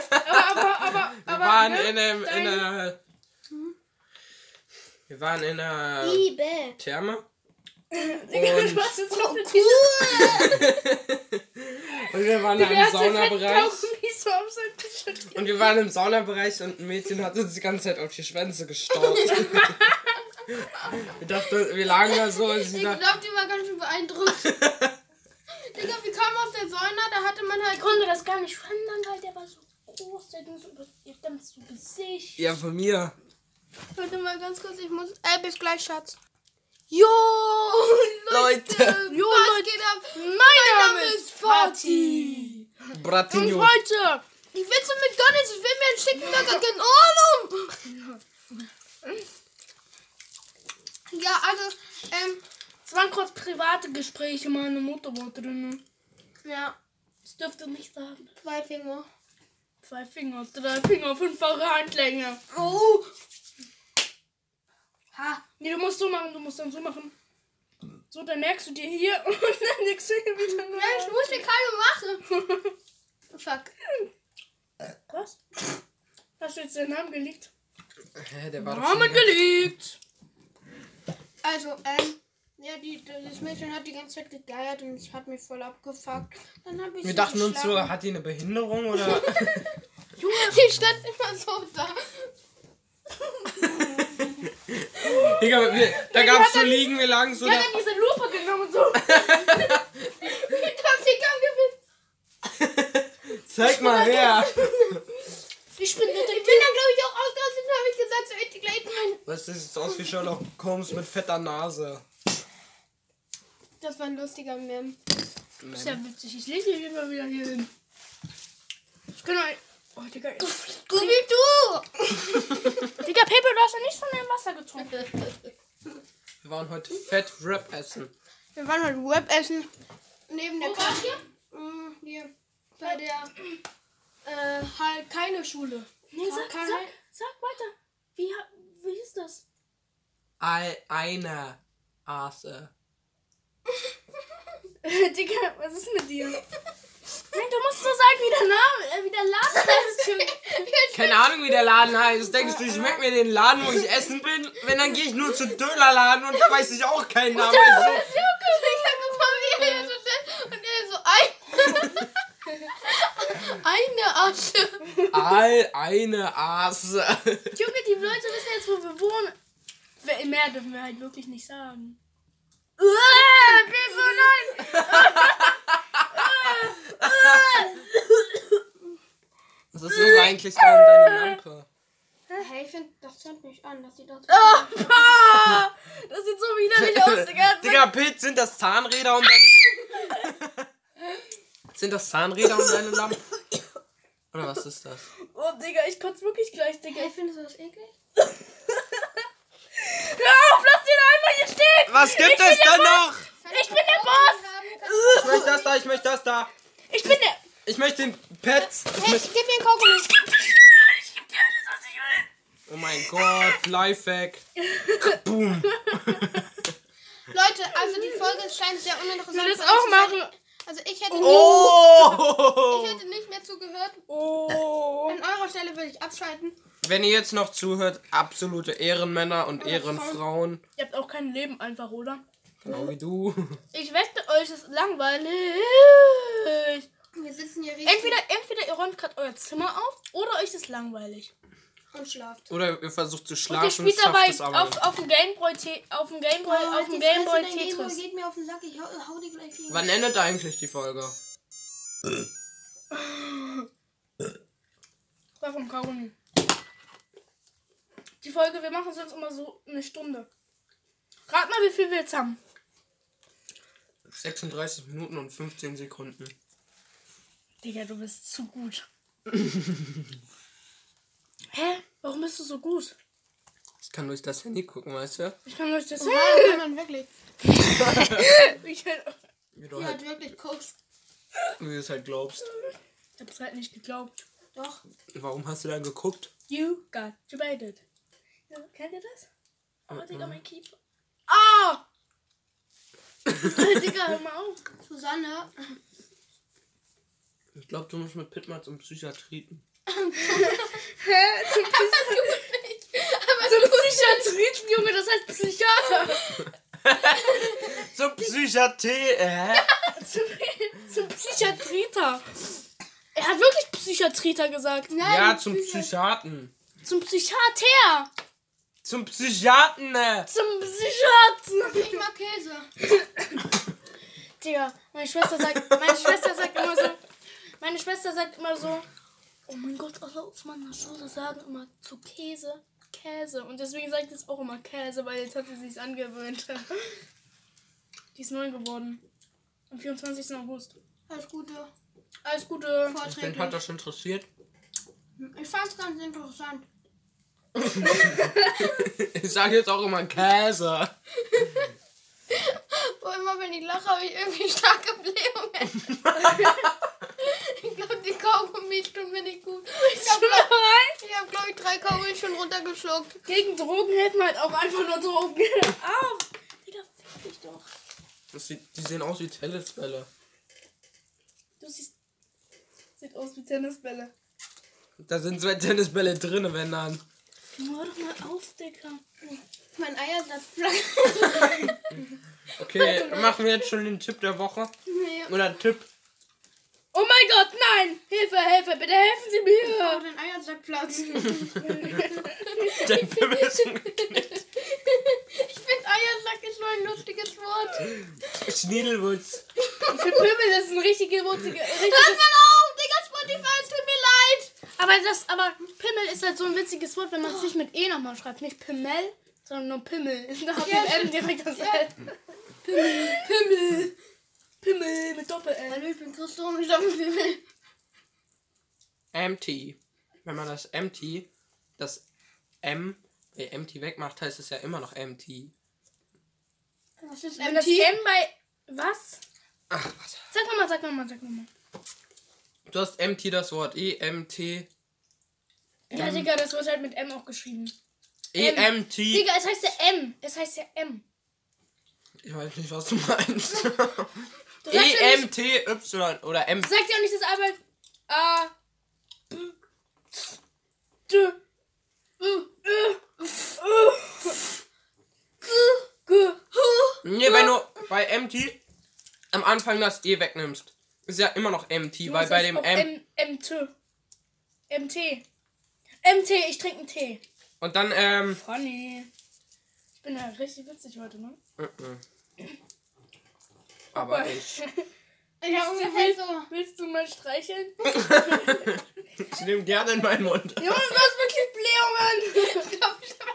Aber, aber, aber, Wir aber. waren ne? in einem. In einer, wir waren in einer Liebe. Therme. Digga, Und- du hast jetzt so eine Und wir waren hat so Saunabereich. So auf. Und wir waren im Saunabereich und ein Mädchen hat uns die ganze Zeit auf die Schwänze gestaucht. wir dachten, wir lagen da so und Ich dachte, glaube, die war ganz schön beeindruckt. Digga, wir kamen aus der Sauna, da hatte man halt. Ich konnte das gar nicht verändern, weil der war so groß, der ging so über ihr Gesicht. ja, von mir. Warte mal ganz kurz, ich muss. Ey, bis gleich, Schatz. Jo, Leute. Jo, was Leute, geht ab? mein Name Name ist Fatih. Und Bratinho. heute Ich will zu McDonalds, ich will mir einen schicken Burger, keine Ahnung. Ja, also, ähm, Es waren kurz private Gespräche, meine Mutter war drin. ja, Das dürfte nicht sagen. zwei Finger. Zwei Finger, drei Finger, fünffache Handlänge. Oh. Ha, Nee, du musst so machen, du musst dann so machen. So, dann merkst du dir hier und dann legst du hier wieder ja, ich muss dir keine machen. Fuck. Was? Hast du jetzt den Namen gelegt? Hä, der war doch Namen schon gelegt! Also, ähm, ja, die, das Mädchen hat die ganze Zeit gegeiert und es hat mich voll abgefuckt. Dann hab ich Wir dachten uns so, hat die eine Behinderung oder? Junge, die stand immer so da. Digga, wir, da gab's so Liegen, wir lagen so Ja, da. dann diese Lupe genommen und so. Ich hab sie gewinnt. Zeig mal her. Ich bin nicht Ich bin dann, glaube ich, auch ausgerastet und habe ich gesagt, so, ich gleich mein. Was das sieht aus wie Sherlock Holmes mit fetter Nase. Das war ein lustiger Mem. Das ist ja witzig. Ich lege hier immer wieder hier hin. Ich kann mal. Oh, Digga. Scooby-Doo! Digga, Pepe, du hast ja nichts von dem Wasser getrunken. Wir waren heute Fett Rap essen. Wir waren heute Web essen. Neben der wart Küche. Mm, Hier. Bei der. Äh, halt keine Schule. Nee, sag, Kein- sag, sag weiter. Wie, ha- wie ist das? Ei- Eine Aase. Digga, was ist mit dir? Nein, du musst so sagen, wie der Name, äh, wie der Laden heißt. Keine Ahnung, wie der Laden heißt. Denkst du, ich merke mir den Laden, wo ich essen bin? Wenn, dann gehe ich nur zu Dönerladen und da weiß ich auch keinen Namen. Ich Und er so ein. Eine Asche. Ei, eine Aase. Junge, die Leute wissen jetzt, wo wir wohnen. Mehr dürfen wir halt wirklich nicht sagen. Uah, Pepe, nein! Was ist das eigentlich da in deiner Lampe? Hey, ich finde, das zündet mich an. Das sieht aus. Ah, das sieht so widerlich aus, Digga. Digga, Pitt, sind das Zahnräder um deine... sind das Zahnräder um deine Lampe? Oder was ist das? Oh, Digga, ich kotze wirklich gleich, Digga. Hey, findest du das eklig? Hör auf, lass den einfach hier stehen! Was gibt es denn noch? Ich bin der Boss! Ich möchte das da, ich möchte das da. Ich bin der... Ich möchte den Pets. Ich Hey, möchte... gib mir einen Kaugummi. Ich geb dir alles, was ich will. Oh mein Gott, Lifehack. Boom. Leute, also die Folge scheint sehr uninteressant. Will das auch zu sein. machen? Also ich hätte, Oh! ich hätte nicht mehr zugehört. Oh. An eurer Stelle würde ich abschalten. Wenn ihr jetzt noch zuhört, absolute Ehrenmänner und Ehrenfrauen. Ihr habt auch kein Leben einfach, oder? Genau wie du. Ich wette, euch ist langweilig. Wir sitzen hier richtig Entweder, entweder ihr räumt gerade euer Zimmer auf oder euch ist langweilig. Und schlaft. Oder ihr versucht zu Und schlafen, spielt schafft dabei es aber auf, auf dem Gameboy auf dem Gameboy Oh, auf dem die Gameboy dein Gameboy Tetris. geht mir auf den Sack. Ich hau, hau dir gleich gegen. Wann endet eigentlich die Folge? Warum Kaugummi? Die Folge, wir machen sonst immer so eine Stunde. Rat mal, wie viel wir jetzt haben. 36 Minuten und 15 Sekunden. Digga, du bist zu gut. Hä? Warum bist du so gut? Ich kann durch das Handy gucken, weißt du? Ich kann euch das Oh, wow, kann man wirklich. Ich, ich Wie du Ja, halt, wirklich guckst. wie du es halt glaubst. hab's halt nicht geglaubt. Doch. Warum hast du dann geguckt? You got debated. Ja, kennt ihr das? Oh, Digga, Mhm. mein Kiefer. Ah! Digga, hör mal auf. Susanne. Ich glaube, du musst mit Pitman zum Psychiatrien. Hä? Zum, zum Psychiatrien, Junge, das heißt Psychiater. Zum Psychiatrie, äh? Zum, zum Psychiatriter. Er hat wirklich Psychiatriter gesagt. Nein, Ja, zum Psycho- Psychiaten. Zum Psychiater. Zum Psychiaten, äh? Zum Psychiater. Ich mag Käse. Digga, meine Schwester sagt, meine Schwester sagt immer so, meine Schwester sagt immer so, oh mein Gott, alle aus meiner Schule sagen immer zu Käse, Käse. Und deswegen sagt jetzt auch immer Käse, weil jetzt hat sie sich's angewöhnt. Die ist neu geworden. Am 24. August. Alles Gute. Alles Gute. Vorträglich. hat das interessiert. Ich fand's ganz interessant. Ich sage jetzt auch immer Käse. Wo immer, wenn ich lache, habe ich irgendwie starke Blähungen. ich glaube, die Kaugummis tun mir nicht gut. Ich habe, glaub, ich hab, glaub ich, drei Kaugummis schon runtergeschluckt. Gegen Drogen helfen halt auch einfach nur Drogen. Auf! Digga, fick dich doch. Das sieht, die sehen aus wie Tennisbälle. Du siehst. Sieht aus wie Tennisbälle. Da sind zwei Tennisbälle drin, wenn dann. Hör doch mal auf, Digga. Mein Eiersatz blank. Okay, machen wir jetzt schon den Tipp der Woche. Nee. Oder Tipp. Oh mein Gott, nein! Hilfe, Hilfe, bitte helfen Sie Oh, mir! den Eiersack platzt. Der Tipp ist Ich finde Eiersack ist so ein lustiges Wort. Schniedelwurz. Ich finde Pimmel ist ein richtige, wurzige, Hört richtiges... mal auf, Digga, Spotify, es tut mir leid. Aber das, aber Pimmel ist halt so ein witziges Wort, wenn man es nicht mit E nochmal schreibt. Nicht Pimmel, sondern nur Pimmel. Da hat Ja, mit M direkt das L. Pimmel, Pimmel, Pimmel mit Doppel-L. Hallo, ich bin Christo und ich sag mir MT. Wenn man das MT, das M bei MT wegmacht, heißt es ja immer noch MT. Was ist Wenn das MT? M bei... Was? Ach, was? Sag nochmal, sag nochmal, sag nochmal. Du hast MT das Wort. E EMT. Ja, Digga, das wird halt mit M auch geschrieben. EMT. Digga, es heißt ja M. Es heißt ja M. Ich weiß nicht, was du meinst. Du EMTY oder M. sagt ja auch nicht das Arbeit. A. B. D. U. Ö. G. Nee, wenn du bei MT am Anfang das E wegnimmst, ist ja immer noch MT, weil Das bei dem M. M. MT. MT. MT, ich trinke einen Tee. Und dann, ähm. Funny. Ich bin ja richtig witzig heute, ne? mhm. Aber ich. Ich hab ungefähr so. Willst du mal streicheln? Ich nehme gerne in meinen Mund. Junge, du hast wirklich Blähungen. Ich glaub, ich hab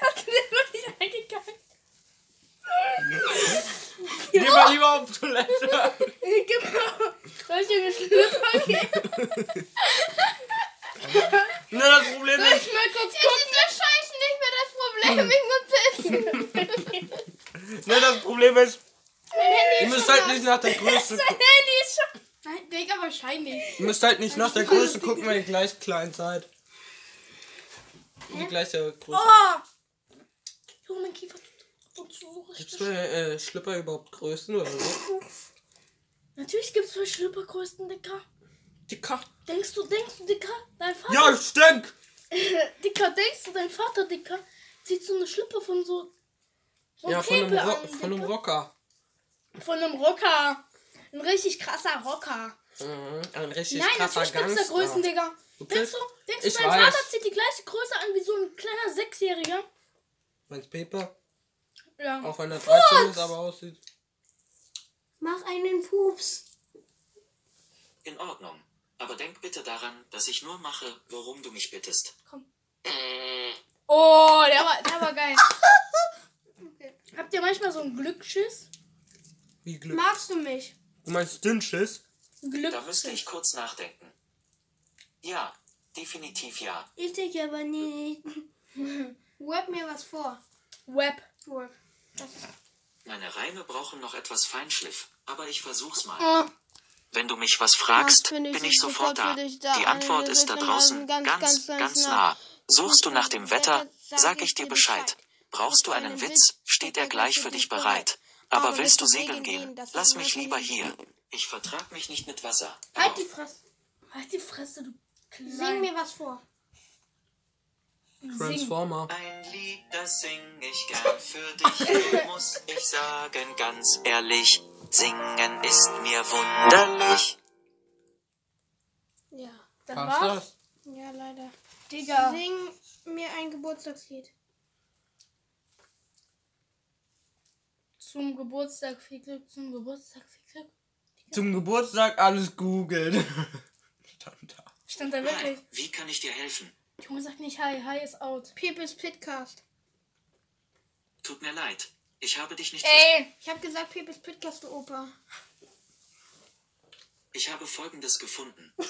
Hast du den wirklich eingegangen? Geh mal lieber auf Toilette. Genau. Soll ich dir eine Schlüpfer geben? Ne, das Problem Soll ist. ich mal kurz Jetzt ist das Scheißen nicht mehr das Problem. Ich muss pissen. Ne, das Problem ist. Mein Handy Ihr ist müsst schon halt da. nicht nach der Größe Dein gucken. Handy ist schon... Nein, Digga, Ja, wahrscheinlich. Ihr müsst halt nicht nach der Größe gucken, wenn ihr gleich klein seid. Die gleiche Größe. Oh! Junge, mein Kiefer tut so Gibt's bei äh, Schlüpper überhaupt Größen oder so? Natürlich gibt es für Schlüppergrößen, Dicker. Dicker. Denkst du, denkst du, Dicker, dein Vater. Ja, ich denk! Dicker, denkst du, dein Vater, Dicker, zieht so eine Schlüpper von so. so Ja, von einem, an, von einem? Rocker. Von einem Rocker. Ein richtig krasser Rocker. Mhm, ein richtig Nein, natürlich gibt es da. Größen, Digga. Okay. Denkst du, denkst du Ich weiß. Vater zieht die gleiche Größe an wie so ein kleiner Sechsjähriger? Meinst Pepe? Ja. Auch wenn er 13 ist, aber aussieht. Mach einen Pups. In Ordnung. Aber denk bitte daran, dass ich nur mache, worum du mich bittest. Oh, der war, der war geil. Habt ihr manchmal so einen Glücksschiss? Wie Glück. Magst du mich? Du meinst Dünnschiss? Glück. Da müsste ich kurz nachdenken. Ja, definitiv ja. Ich denke aber nicht. Web mir was vor. Web. Web. Meine Reime brauchen noch etwas Feinschliff, aber ich versuch's mal. Oh, Wenn du mich was fragst, Ach, bin ich bin ich sofort da. da. Die Antwort ist da draußen, ganz, ganz, ganz, ganz, ganz nah. nah. Suchst du nach dem Wetter, sag ich dir Bescheid. Brauchst du einen Witz, steht er gleich für dich bereit. Aber willst du segeln gehen, lass mich lieber hier. Ich vertrag mich nicht mit Wasser. Halt Aber die Fresse. halt die Fresse, du Sing klein. mir was vor. Sing. Transformer. Ein Lied, das sing ich gern für dich, muss ich sagen, ganz ehrlich. Singen ist mir wunderlich. Ja. Das Passt war's? das? Ja, leider. Digga. Sing mir ein Geburtstagslied. Zum Geburtstag viel Glück, zum Geburtstag viel Glück. Zum Geburtstag alles googeln. Stand da. Stand da wirklich. Hi, wie kann ich dir helfen? Junge sagt nicht hi, hi ist out. People's Pitcast. Tut mir leid. Ich habe dich nicht Ey, Ich habe gesagt People's Pitcast, du Opa. Ich habe folgendes gefunden. was,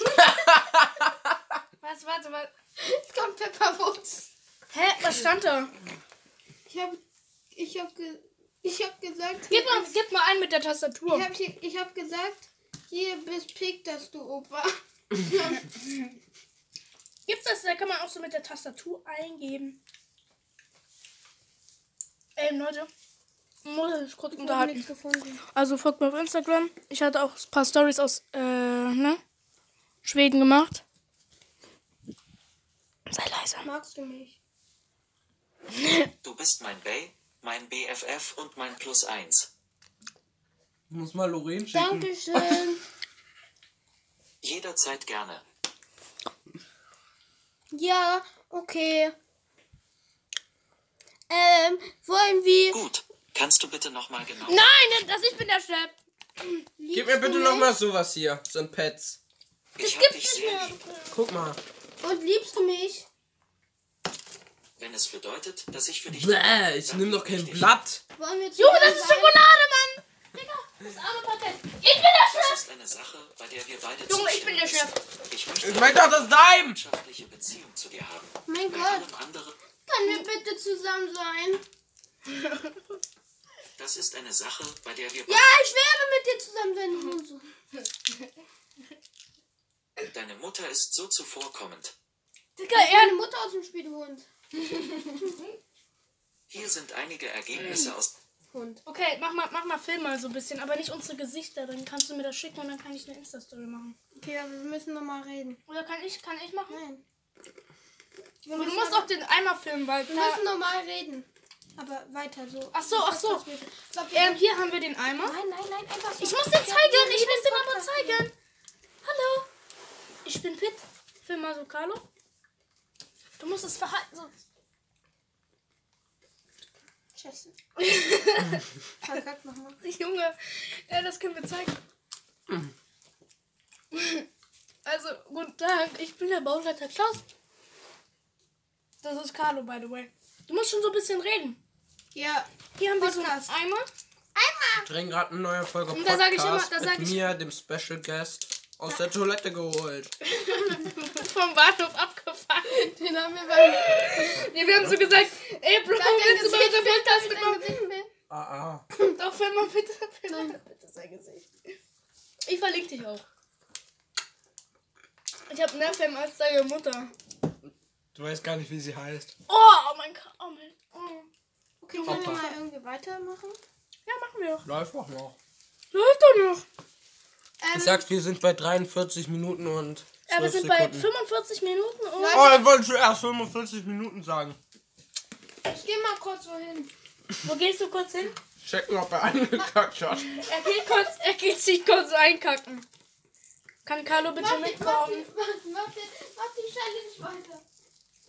warte, warte. Jetzt kommt Pepper Woods. Hä, was stand da? Ich habe ich hab ge ich hab gesagt, Gib mal, gib mal ein mit der Tastatur. ich habe ich hab gesagt, hier bist Pick, das du Opa. Gibt's das? Da kann man auch so mit der Tastatur eingeben. Ähm, Leute. Muss ich kurz Ich unterhalten. nichts gefunden. Also folgt mir auf Instagram. Ich hatte auch ein paar Stories aus äh, ne? Schweden gemacht. Sei leise. Magst du mich? Du bist mein Bay, mein BFF und mein Plus eins. Ich muss mal Lorraine schicken. Dankeschön. Jederzeit gerne. ja, okay. Ähm, wollen wir. Gut. Kannst du bitte nochmal genau. Nein, das ich bin der Chef. Gib mir bitte noch mal sowas hier. So ein Pets. Ich hab dich sehr lieb. Guck mal. Und liebst du mich? Wenn es bedeutet, dass ich für dich. Bäh, ich nimm doch kein. Blatt. Wollen wir Junge, das ist Schokolade, Mann. Digga, das arme Patent. Ich bin der Chef. Das ist eine Sache, bei der wir beide Junge, ich bin der Chef. Ich möchte Ich mein doch das Dime. eine Beziehung zu dir haben. sein? Mein Gott, können wir bitte zusammen sein? das ist eine Sache, bei der wir Ja, ich werde mit dir zusammen sein. So. Deine Mutter ist so zuvorkommend. Digga, Deine er. Mutter aus dem Spielhund. Hier sind einige Ergebnisse aus. Hund. Okay, mach mal, mach mal Film mal so ein bisschen, aber nicht unsere Gesichter. Dann kannst du mir das schicken und dann kann ich eine Insta-Story machen. Okay, aber wir müssen nochmal reden. Oder kann ich, kann ich machen? Nein. Wir Aber du musst auch den Eimer filmen, weil. Wir müssen normal reden. Aber weiter so. Ach so, ach so. Ähm, hier haben wir den Eimer. Nein, nein, nein, einfach so. Ich muss den zeigen, ich muss den aber zeigen. Hallo. Ich bin Pitt. Film mal so, Carlo. Du musst es verhalten, sonst. Tschüss. Verkackt nochmal. Junge, ja, das können wir zeigen. Also, guten Tag, ich bin der Bauleiter Klaus. Das ist Carlo, by the way. Du musst schon so ein bisschen reden. Ja. Hier haben wir so einen Podcast. Eimer. Ich dreh gerade eine neue Folge Und Podcast da sag ich immer- da sag mit ich- mir, dem Special Guest, aus der Toilette geholt. vom Bahnhof abgefahren. Den haben wir beim Nee, wir haben so gesagt, ey Bro, willst du mal unseren Podcast mitmachen? Ah, ah. Doch, film mal bitte, film mal bitte sein Gesicht. Ich verlinke dich auch. Ich hab mehr Fame als deine Mutter. Du weißt gar nicht, wie sie heißt. Oh, oh mein Gott. Oh mein. Oh. Okay, wollen wir mal irgendwie weitermachen? Ja, machen wir doch. Läuft doch noch. Läuft doch noch. Ich sag, wir sind bei 43 Minuten und 12 Ja, wir sind Sekunden. bei 45 Minuten und. Oh, dann wolltest du erst 45 Minuten sagen. Ich geh mal kurz wohin. Wo gehst du kurz hin? Checken, ob er eingekackt hat. Er geht kurz, er geht sich kurz einkacken. Kann Carlo bitte Mach, mitkommen? mach, mach, die- mach die Challenge weiter.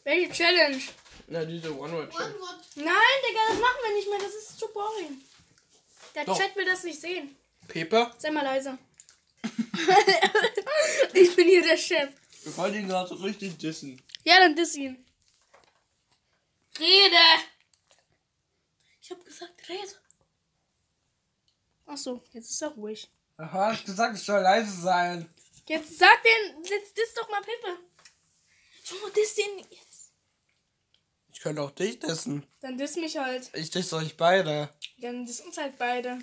Welche Challenge? Na, diese One-Word-Challenge. One Word. Nein, Digga, das machen wir nicht mehr. Das ist zu boring. Der Doch. Chat will das nicht sehen. Pepe, Sei mal leise. ich bin hier der Chef. wir wollen ihn gerade richtig dissen. Ja, dann diss ihn. Rede! Ich hab gesagt, rede. Ach so, jetzt ist er ruhig. Aha, ich gesagt, ich soll leise sein. Jetzt sag den, jetzt diss doch mal Pippe. Junge, diss den jetzt. Ich könnte auch dich dissen. Dann diss mich halt. Ich disse euch beide. Dann diss uns halt beide.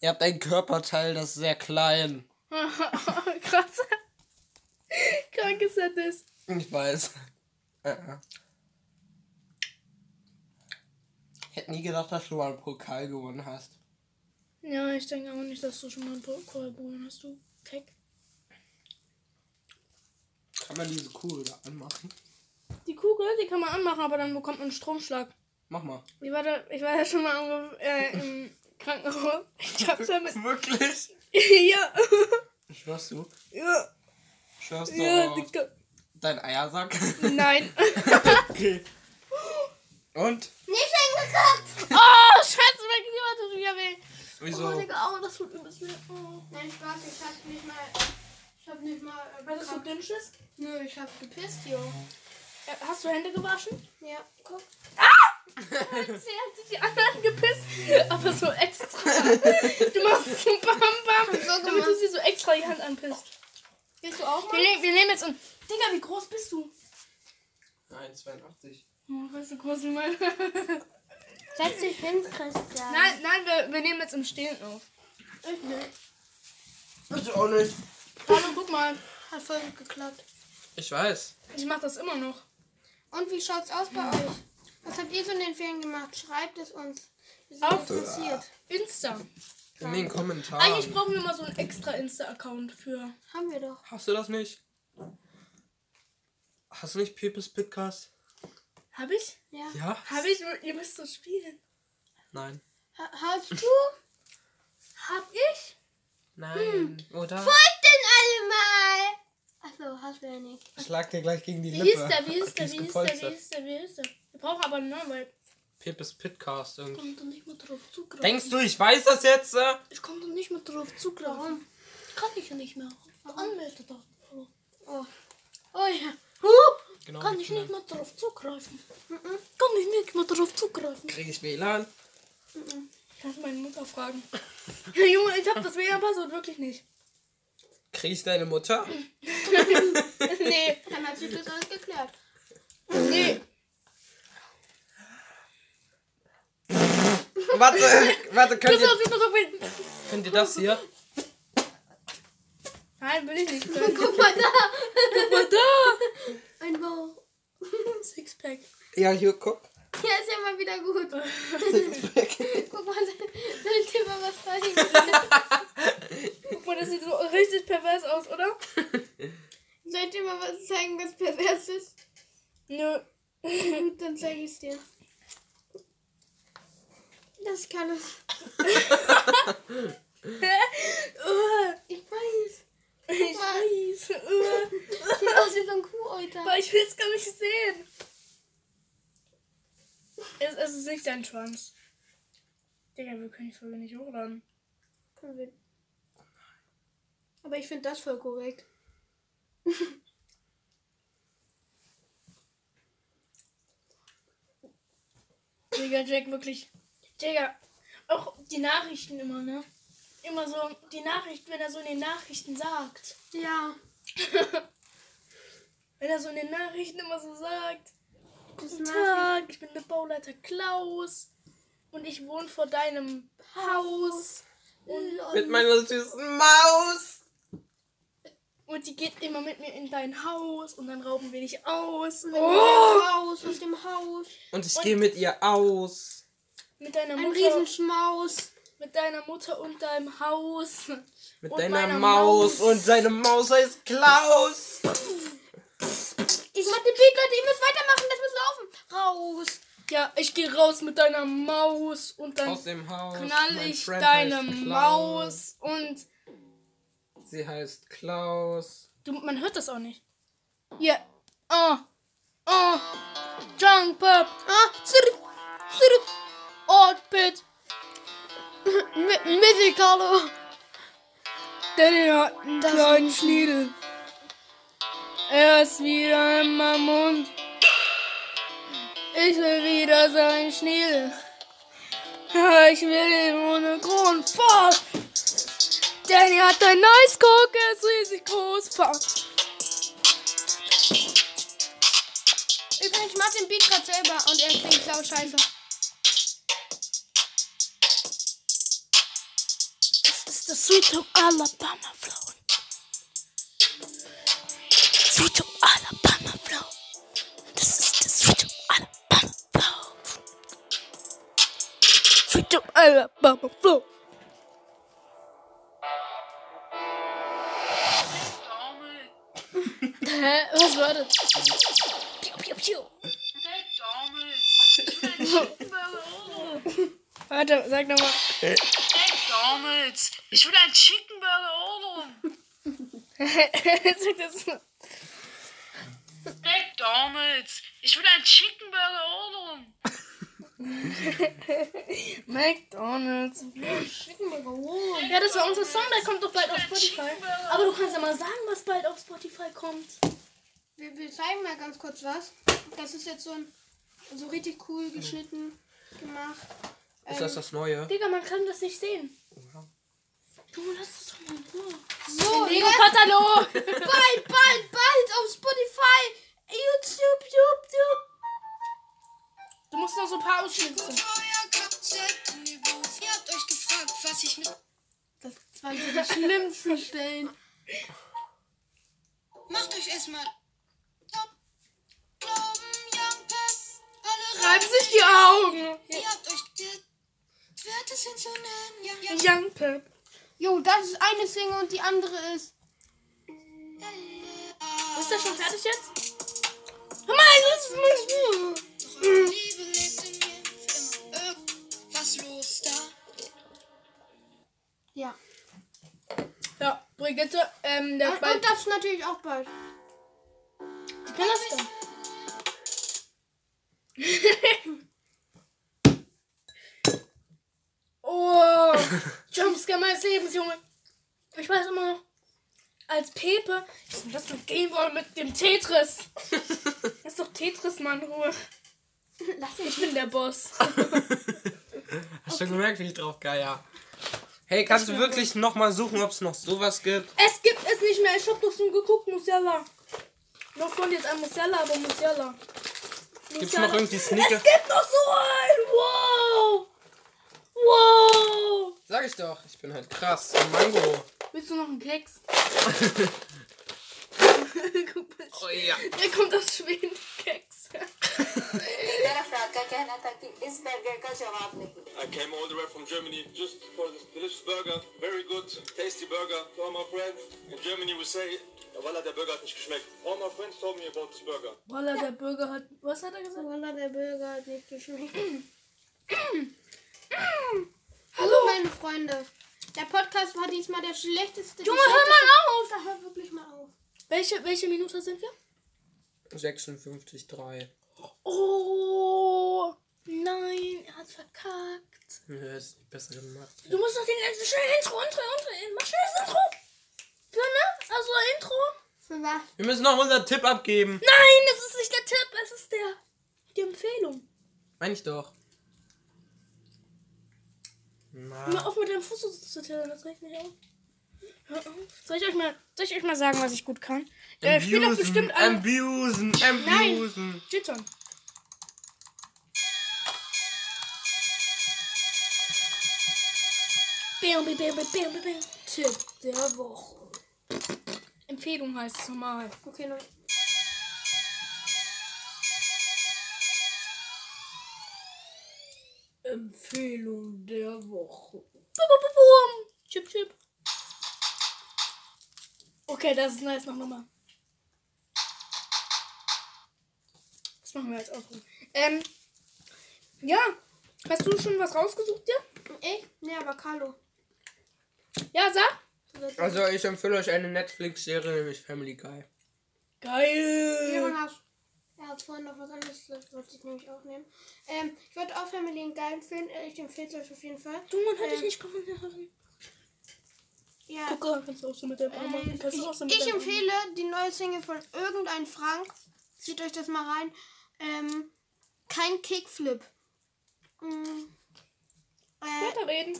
Ihr habt ein Körperteil, das ist sehr klein. Krass. Krank ist er das. Ich weiß. Äh, äh. Hätte nie gedacht, dass du mal einen Pokal gewonnen hast. Ja, ich denke auch nicht, dass du schon mal einen Pokal gewonnen hast, du Keck. Kann man diese Kugel da anmachen? Die Kugel, die kann man anmachen, aber dann bekommt man einen Stromschlag. Mach mal. Ich war da, ich war ja schon mal äh, im Krankenhaus. Ich hab's damit. Wirklich? ja. Schwörst du? ja. Schwörst du Ja, auf Digga. dein Eiersack? Nein. okay. Und? Nicht eingekackt. Oh, scheiße, mein Knie tut wieder weh. Wieso? Oh, Digga, oh, das tut übelst weh. Oh. Nein, Spaß, ich hab nicht mal. Ich hab nicht mal. Äh, Weil das so dünn ist? Nö, ich hab gepisst, jo. Äh, Hast du Hände gewaschen? Ja, guck. Sie hat sich die anderen gepisst, aber so extra. Du machst so bam bam, So damit du sie so extra die Hand anpisst. Gehst du auch Wir, mal? ne wir nehmen jetzt und. Digga, wie groß bist du? 1,82. Oh, weißt du, groß wie mein. Setz dich hin, Christian. Nein, nein, wir, wir nehmen jetzt im Stehen auf. Ich nicht. Ich auch nicht. Hallo, guck mal. Hat voll gut geklappt. Ich weiß. Ich mach das immer noch. Und wie schaut's aus bei euch? Was habt ihr so in den Ferien gemacht? Schreibt es uns. Wir sind Auf. interessiert. Insta. In den Kommentaren. Eigentlich brauchen wir mal so einen extra Insta-Account für. Haben wir doch. Hast du das nicht? Hast du nicht Pepes Podcast? Hab ich? Ja. Ja? Hab ich? Ihr müsst so spielen. Nein. Ha hast du? Hab ich? Nein. Oder? Folgt denn alle mal! Achso, hast du ja nicht. Ich lag dir gleich gegen die Wie Lippe. hieß der? Wie hieß Die der? ist Wie hieß der? Wie hieß der? Wie hieß der? Wir brauchen aber einen Namen, weil. Pepes Podcast irgendwie. Ich kann doch nicht mehr drauf zugreifen. Denkst du, ich weiß das jetzt? Äh? Ich kann doch nicht mehr drauf zugreifen. Warum? Kann ich ja nicht mehr. Anmelde da. Oh. Oh ja. Genau. Kann ich nicht mehr drauf zugreifen. Kann ich nicht mehr drauf zugreifen. Krieg ich WLAN? Ich muss meine Mutter fragen. Ja, Junge, ich hab das WLAN-Passwort wirklich nicht. Krieg ich deine Mutter? nee, Dann hat sich das alles geklärt. nee. warte, warte, könnt ihr, könnt ihr das hier? Nein, will ich nicht. Guck Guck mal da! mal da. Ein Bauch. Sixpack. Ja, hier, guck. Ja, ist ja mal wieder gut. Guck mal, soll ich dir mal was zeigen? Guck mal, das sieht so richtig pervers aus, oder? Soll ich dir mal was zeigen, was pervers ist? Nö. Gut, dann zeige ich es dir. Das kann es. Ich weiß. ich weiß. Sieht aus wie so ein Kuhäuter. aber ich will es gar nicht sehen. Es, es ist nicht dein Schwanz. Digga, wir können die Folge nicht hochladen. Können wir- Aber ich finde das voll korrekt. Digga, Jack, wirklich. Digga, auch die Nachrichten immer, ne? Immer so, die Nachrichten, wenn er so in den Nachrichten sagt. Ja. Wenn er so in den Nachrichten immer so sagt. Guten Tag, ich bin der Bauleiter Klaus. Und ich wohne vor deinem Haus. ich. Mit meiner süßen Maus. Und und die geht immer mit mir in dein Haus und dann rauben wir dich aus. Oh. Oh, Haus, aus dem Haus. Und ich gehe mit ihr aus. mit deiner Ein Mutter. Riesenschmaus. Mit deiner Mutter und deinem Haus. Mit Und deiner meiner Maus. Maus. Und seine Maus heißt Klaus. Ich mach den Beat, Leute, ihr müsst weitermachen, das muss laufen. Raus. Ja, ich gehe raus mit deiner Maus und dann Aus dem Haus. knall Mein ich Friend deine. Maus und Sie heißt Klaus. du, man hört das auch nicht. Ja. Oh. Oh. Junk Pop. Ah, sirr, sirr. Orbit. Mi- Mittel, Carlo. Danny hat einen kleinen Schniedel. Er ist wieder in meinem Mund. Ich will wieder seinen Schniedel. Ich will ihn ohne Grund fort. Danny hat ein Nice Cock, er ist riesig groß. Fort. Übrigens, ich mach den Beat grad selber und er klingt sau scheiße. Das ist der Sweet Alabama Flow. Sweet Alabama Flow. Das ist der Sweet Alabama Flow. Sweet Alabama Flow. Hä? Was war das? Piu, piu, piu. Warte, sag nochmal. McDonalds. Ich will einen Chicken Burger ordern. sag das mal. McDonalds. Ich will einen Chicken Burger ordern. McDonalds. Ja, das war unser Song, der kommt doch bald auf Spotify. Aber du kannst ja mal sagen, was bald auf Spotify kommt. Wir, wir zeigen mal ganz kurz was. Das ist jetzt so ein so richtig cool geschnitten gemacht. Ist das das Neue? Digga, man kann das nicht sehen. Junge, lass das doch mal in Ruhe. So, jetzt Lego-Katalog! bald, bald, bald auf Spotify, YouTube, YouTube, Du musst noch so ein paar Ausschnitte. Ihr habt euch gefragt, was ich mit. Das waren so die schlimmsten Stellen. Macht euch erstmal. Reiben sich die Augen. Ihr habt euch Werte sind so Young Pep. Jo, das ist eine Single und die andere ist. Ist das schon fertig jetzt? Hör mal, das ist mein Liebe lebt in mir für immer. Irgendwas los da. Ja. Ja, Brigitte, ähm, der Und, bald. und das natürlich auch bald. Wie kann das denn? oh, Jumpscare meines Lebens, Junge. Ich weiß immer noch, als Pepe, ich das mit Gameboy mit dem Tetris. Das ist doch Tetris, Mann, Ruhe. Ich bin der Boss. Hast du gemerkt, wie ich drauf geier? Hey, kannst du wirklich noch mal suchen, ob es noch sowas gibt? Es gibt es nicht mehr. Ich hab doch schon geguckt, Musiala. Noch kommt jetzt ein Musiala, aber Musiala. Gibt's Musiala. noch irgendwie Sneaker? Es gibt noch so ein! Wow! Wow! Sag ich doch, ich bin halt krass. Ein Mango. Willst du noch einen Keks? Guck mal, Oh ja. der kommt aus Schweden, Keks. मेरा फ्रॉड का कहना था कि इस बर्गर का जवाब नहीं I came all the way from Germany just for this delicious burger. Very good, tasty burger. To all my friends in Germany we say, "Ja, Wallah, der Burger hat nicht geschmeckt. All my friends told me about this burger. Voila, der Bürger hat. Was hat er gesagt? Voila, der Burger hat nicht geschmeckt. Hallo, meine Freunde. Der Podcast war diesmal der schlechteste. Junge, hör mal auf! schlechteste- Hör wirklich mal auf. Welche, welche Minute sind wir? 56,3. Oh! Nein, er hat verkackt. Ja, ist nicht besser gemacht. Du musst doch den letzten schnell Intro, Intro, Intro. Mach schnell das Intro. Für, ne? Also Intro. Für was? Wir müssen noch unseren Tipp abgeben. Nein, das ist nicht der Tipp, es ist der die Empfehlung. Meine ich doch. Hör Na, mal auf mit deinem Fuß zu zitieren, das regt mich auf. Hör auf. Soll ich euch mal, soll ich euch mal sagen, was ich gut kann? Der spielt doch bestimmt alle. abusen, abusen. Steht schon. Bam, bam, bam, bam, bam, bam. Tipp der Woche. Empfehlung heißt es normal. Okay, no. Empfehlung der Woche. Bum, Chip, chip. Okay, das ist nice. Mach nochmal. Das machen wir jetzt auch. Ähm, ja. Hast du schon was rausgesucht, ja? Ich? Nee, aber Carlo. Ja, sag. Also ich empfehle euch eine Netflix-Serie, nämlich Family Guy. Geil. Leon hat vorhin noch was anderes, das wollte ich nämlich auch nehmen. Ähm, ich wollte auch Family einen geilen Film, äh, ich empfehle es euch auf jeden Fall. Du, man hätte ich Ähm, nicht kommen. Ja, Guck, kannst du auch so mit der Arm machen. äh, Kannst ich, du auch so mit ich deinem empfehle die neue Single von irgendein Frank. Zieht euch das mal rein. Ähm, kein Kickflip. Mm, äh, weiterreden.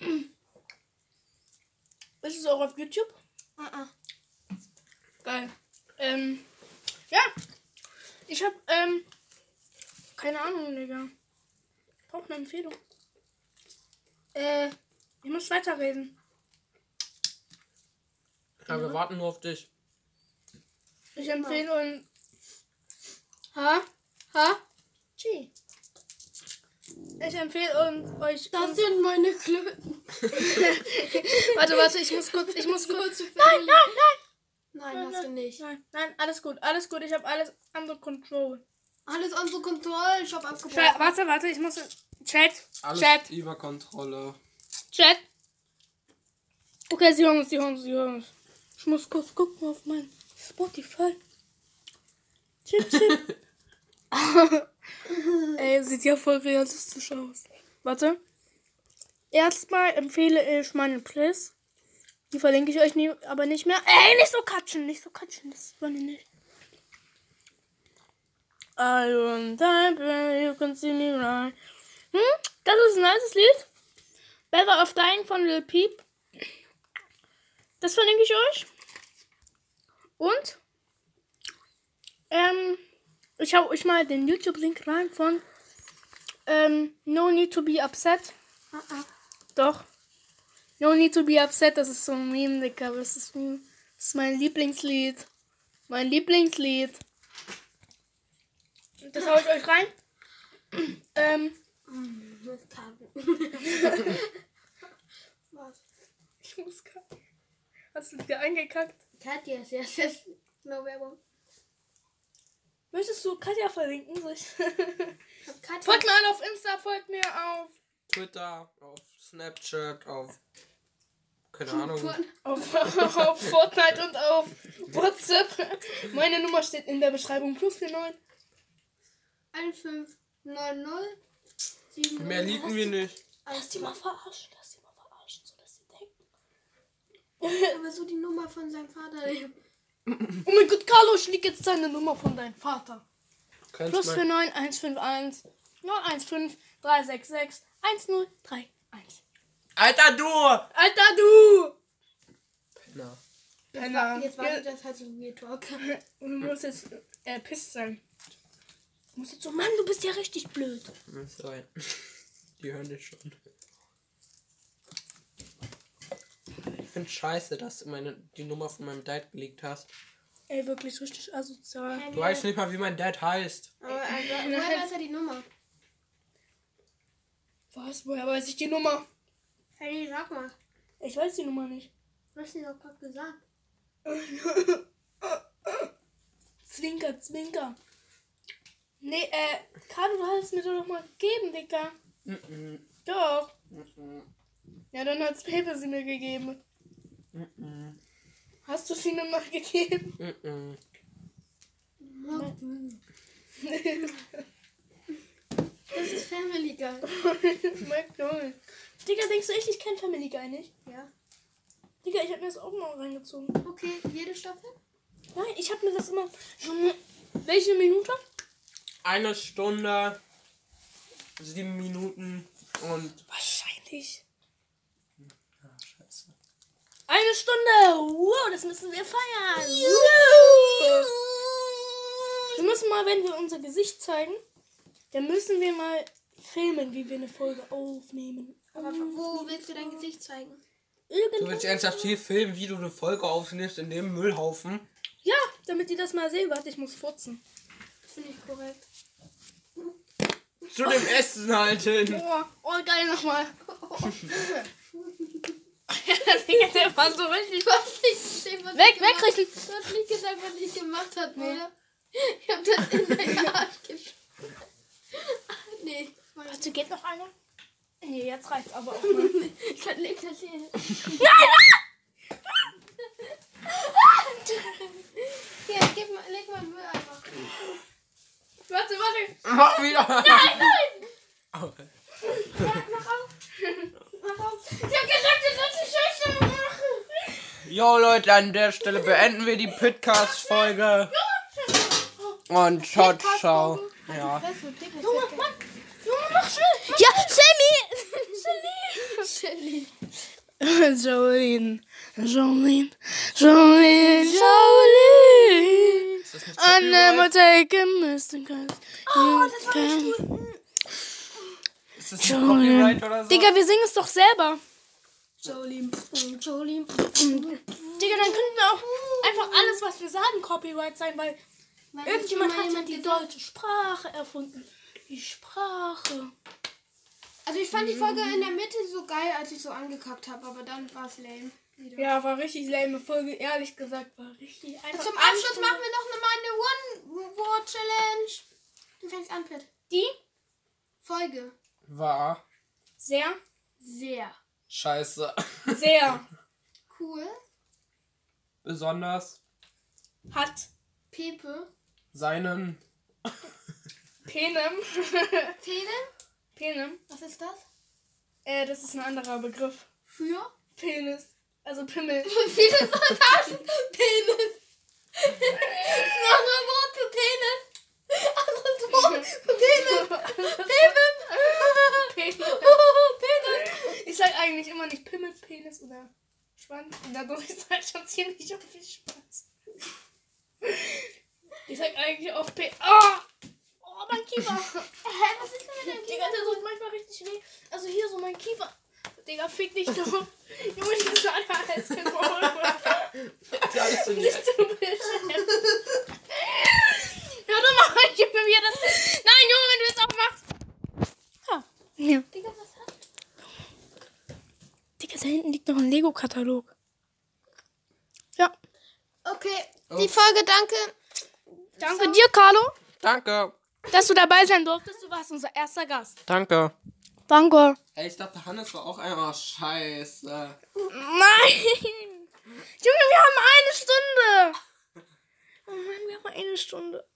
Ist es auch auf YouTube? uh -uh. Geil. Ähm, ja. Ich hab, ähm, keine Ahnung, Digga. Ich brauch eine Empfehlung. Äh, ich muss weiterreden. Ja, wir warten nur auf dich. Ich empfehle und. Ha? Ha? G. Ich empfehle und euch. Das sind meine Klöten. Warte, warte, ich muss kurz, ich muss kurz. Nein, Nein, nein, nein! Nein, hast du nicht. Nein, nein, alles gut, alles gut. Ich habe alles under control. Alles unter Kontrolle. Ich hab abgebrochen. warte, warte, ich muss. Chat, Alles Chat, über Kontrolle. Chat. Okay, sie hören uns, sie hören uns, sie hören uns. Ich muss kurz gucken auf mein Spotify. Chip, chip. Ey, sieht ja voll realistisch aus. Warte. Erstmal empfehle ich meine Plays. Die verlinke ich euch nie, aber nicht mehr. Ey, nicht so katschen, nicht so katschen. Das wollen die nicht. I don't die, you can see me right. Hm? Das ist ein nices Lied. Better of Dying von Lil Peep. Das verlinke ich euch. Und ähm, ich hau euch mal den YouTube-Link rein von ähm, No Need to Be Upset. Doch. No Need to Be Upset, das ist so ein Meme, Dicker. Das ist, das ist mein Lieblingslied. Mein Lieblingslied. Das hau ich euch rein. ähm, Was? ich muss kacken. Hast du wieder eingekackt? Katja ist ja fest. No Werbung. Möchtest du Katja verlinken? Soll ich Hab Katja. folgt mir auf Insta, folgt mir auf, Twitter, auf Snapchat, auf. Keine Ahnung. auf, auf Fortnite und auf WhatsApp. Meine Nummer steht in der Beschreibung. Plus 49. 1590 70 Mehr liegen wir nicht. Lass die mal verarschen. Lass die mal verarschen, so dass sie denken. Aber so die Nummer von seinem Vater. Oh mein Gott, Carlo, ich lieg jetzt deine Nummer von deinem Vater. Kannst Plus mal, 49 151 915 366 1031. Alter, du! Alter, du! Na, Penner. Jetzt war das halt so wie Talk. Du musst jetzt äh, pisst sein. Du musst jetzt so, Mann, du bist ja richtig blöd. muss sein. Die hören dich schon. Ich finde scheiße, dass du meine, die Nummer von meinem Dad gelegt hast. Ey, wirklich richtig asozial. Du weißt nicht mal, wie mein Dad heißt. Aber also, woher weiß er die Nummer? Was? Woher weiß ich die Nummer? Hey, sag mal. Ich weiß die Nummer nicht. Du hast dir doch gerade gesagt. Zwinker, zwinker. Nee, äh, Carlo, du hast es mir doch mal gegeben, Dicker. Mhm. Doch. Ja, dann hat Pepe sie mir gegeben. Mhm. Hast du sie mir mal gegeben? Mhm. Das ist Family Guy. McDonald's. Digga, denkst du echt, ich kenne Family Guy nicht? Ja. Digga, ich hab mir das auch mal reingezogen. Okay, jede Staffel? Nein, ich hab mir das immer. Welche Minute? Eine Stunde, sieben Minuten und. Wahrscheinlich. Ah, scheiße. Eine Stunde! Wow, das müssen wir feiern! Wir müssen mal, wenn wir unser Gesicht zeigen, dann müssen wir mal filmen, wie wir eine Folge aufnehmen. Aber wo willst du dein Gesicht zeigen? Du willst irgendwo. ernsthaft hier filmen, wie du eine Folge aufnimmst in dem Müllhaufen? Ja, damit die das mal sehen. Warte, ich muss furzen. Finde ich korrekt. Zu dem Essen halten. Oh, oh geil nochmal. Digga, der war so richtig. Was Weg, ich weg, richtig. Du hast nicht gesagt, was ich gemacht habe, oder? Ich hab das in deinen Arsch geschoben. nee, das war Warte, geht noch einer? Nee, jetzt reicht's aber auch mal. Ich kann leg das hier. Hier, gib mal, leg mal den Müll einfach. Warte, warte. Mach wieder. Nein, nein. Mach auf. Mach auf. Ich hab gesagt, du sollst die Scheiße machen. Jo Leute, an der Stelle beenden wir die Podcast-Folge. Und ciao, ciao. Ja. Junge, Mann. Junge, mach schnell. Shelly. Jolene. Jolene. Jolene. Jolene. Nicht I never take a mistake. Oh, das war Ist das nicht Copyright oder so? Digga, wir singen es doch selber. Jolene. Jolene. Digga, dann könnten wir auch einfach alles, was wir sagen, Copyright sein, weil Weil irgendjemand hat jemand die gesagt- deutsche Sprache erfunden. Die Sprache. Also ich fand die Folge in der Mitte so geil, als ich so angekackt habe, aber dann war es lame. Wieder. Ja, war richtig lame Folge, ehrlich gesagt, war richtig einfach. Zum Abschluss machen wir noch mal eine One-Word-Challenge. Du fängst an, Pitt. die Folge. War sehr, Sehr scheiße. sehr cool. Besonders hat Pepe. seinen Penem. Tele. Penem. Was ist das? Äh, das ist ein anderer Begriff. Für? Penis. Also Pimmel. Viele Taschen. Penis. Andere Wort für Penis. Anderes Wort für Penis. Penis. Penis. Penis. Ich sag eigentlich immer nicht Pimmel, Penis oder Schwanz. Und dadurch ist halt schon ziemlich viel Spaß. Ich sag eigentlich auch P. Oh! Oh, mein Kiefer! Hä, was ist denn mit dem Digga, der tut manchmal richtig weh. Also hier so mein Kiefer. Digga, fick dich doch. Junge, die ist alle heiß geworden. Nicht zu beschämt. Hör doch mal, Junge, wie er das. Nein, Junge, wenn du jetzt auch machst. Ha. Ja. Digga, was hat? Digga, da hinten liegt noch ein Lego-Katalog. Ja. Okay, die Folge, danke. Danke dir, Carlo, Danke. dass du dabei sein durftest. Du warst unser erster Gast. Danke. Danke. Ey, ich dachte, Hannes war auch einmal scheiße. Nein! Junge, wir haben eine Stunde! Oh Mann, wir haben eine Stunde.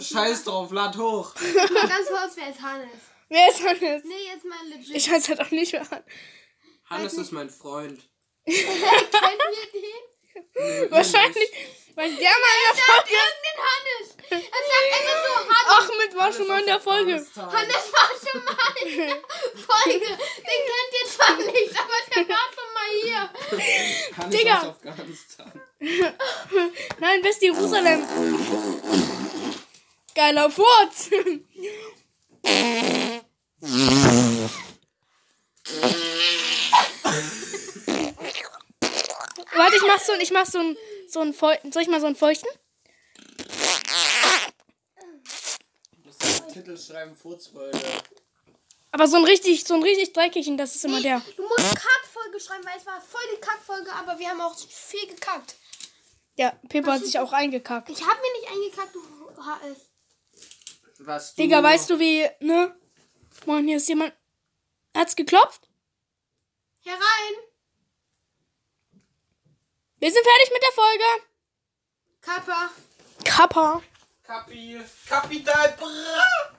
Scheiß drauf, lad hoch. Ganz kurz, wer ist Hannes? Wer ist Hannes? Nee, jetzt mal legit. Ich weiß halt auch nicht mehr an. Hannes ist mein Freund. Kennen wir den? Nö, Wahrscheinlich, weil der mal in der Folge. Irgendein Hannes. Er sagt immer so, Hannes. Ahmed war schon mal in der Folge. Hannes war schon mal in der Folge. Den kennt ihr zwar nicht, aber der war schon mal hier. Hannes Digga. aus Afghanistan. Nein, West-Jerusalem. Geiler Furz. Warte, ich mach so, ich mach so ein, so ein Feuchten. Soll ich mal so einen Feuchten? Du musst den Titel schreiben, Furzfolge. Aber so ein richtig, so ein richtig dreckigen, das ist immer der. Du musst Kackfolge schreiben, weil es war voll die Kackfolge, aber wir haben auch viel gekackt. Ja, Pippa hat sich auch eingekackt. Ich habe mir nicht eingekackt, du HS. Was du... Digga, weißt du wie, ne? Moin, hier ist jemand. Hat's geklopft? Herein. Wir sind fertig mit der Folge. Kappa. Kappa. Kapi. Kapital Bra.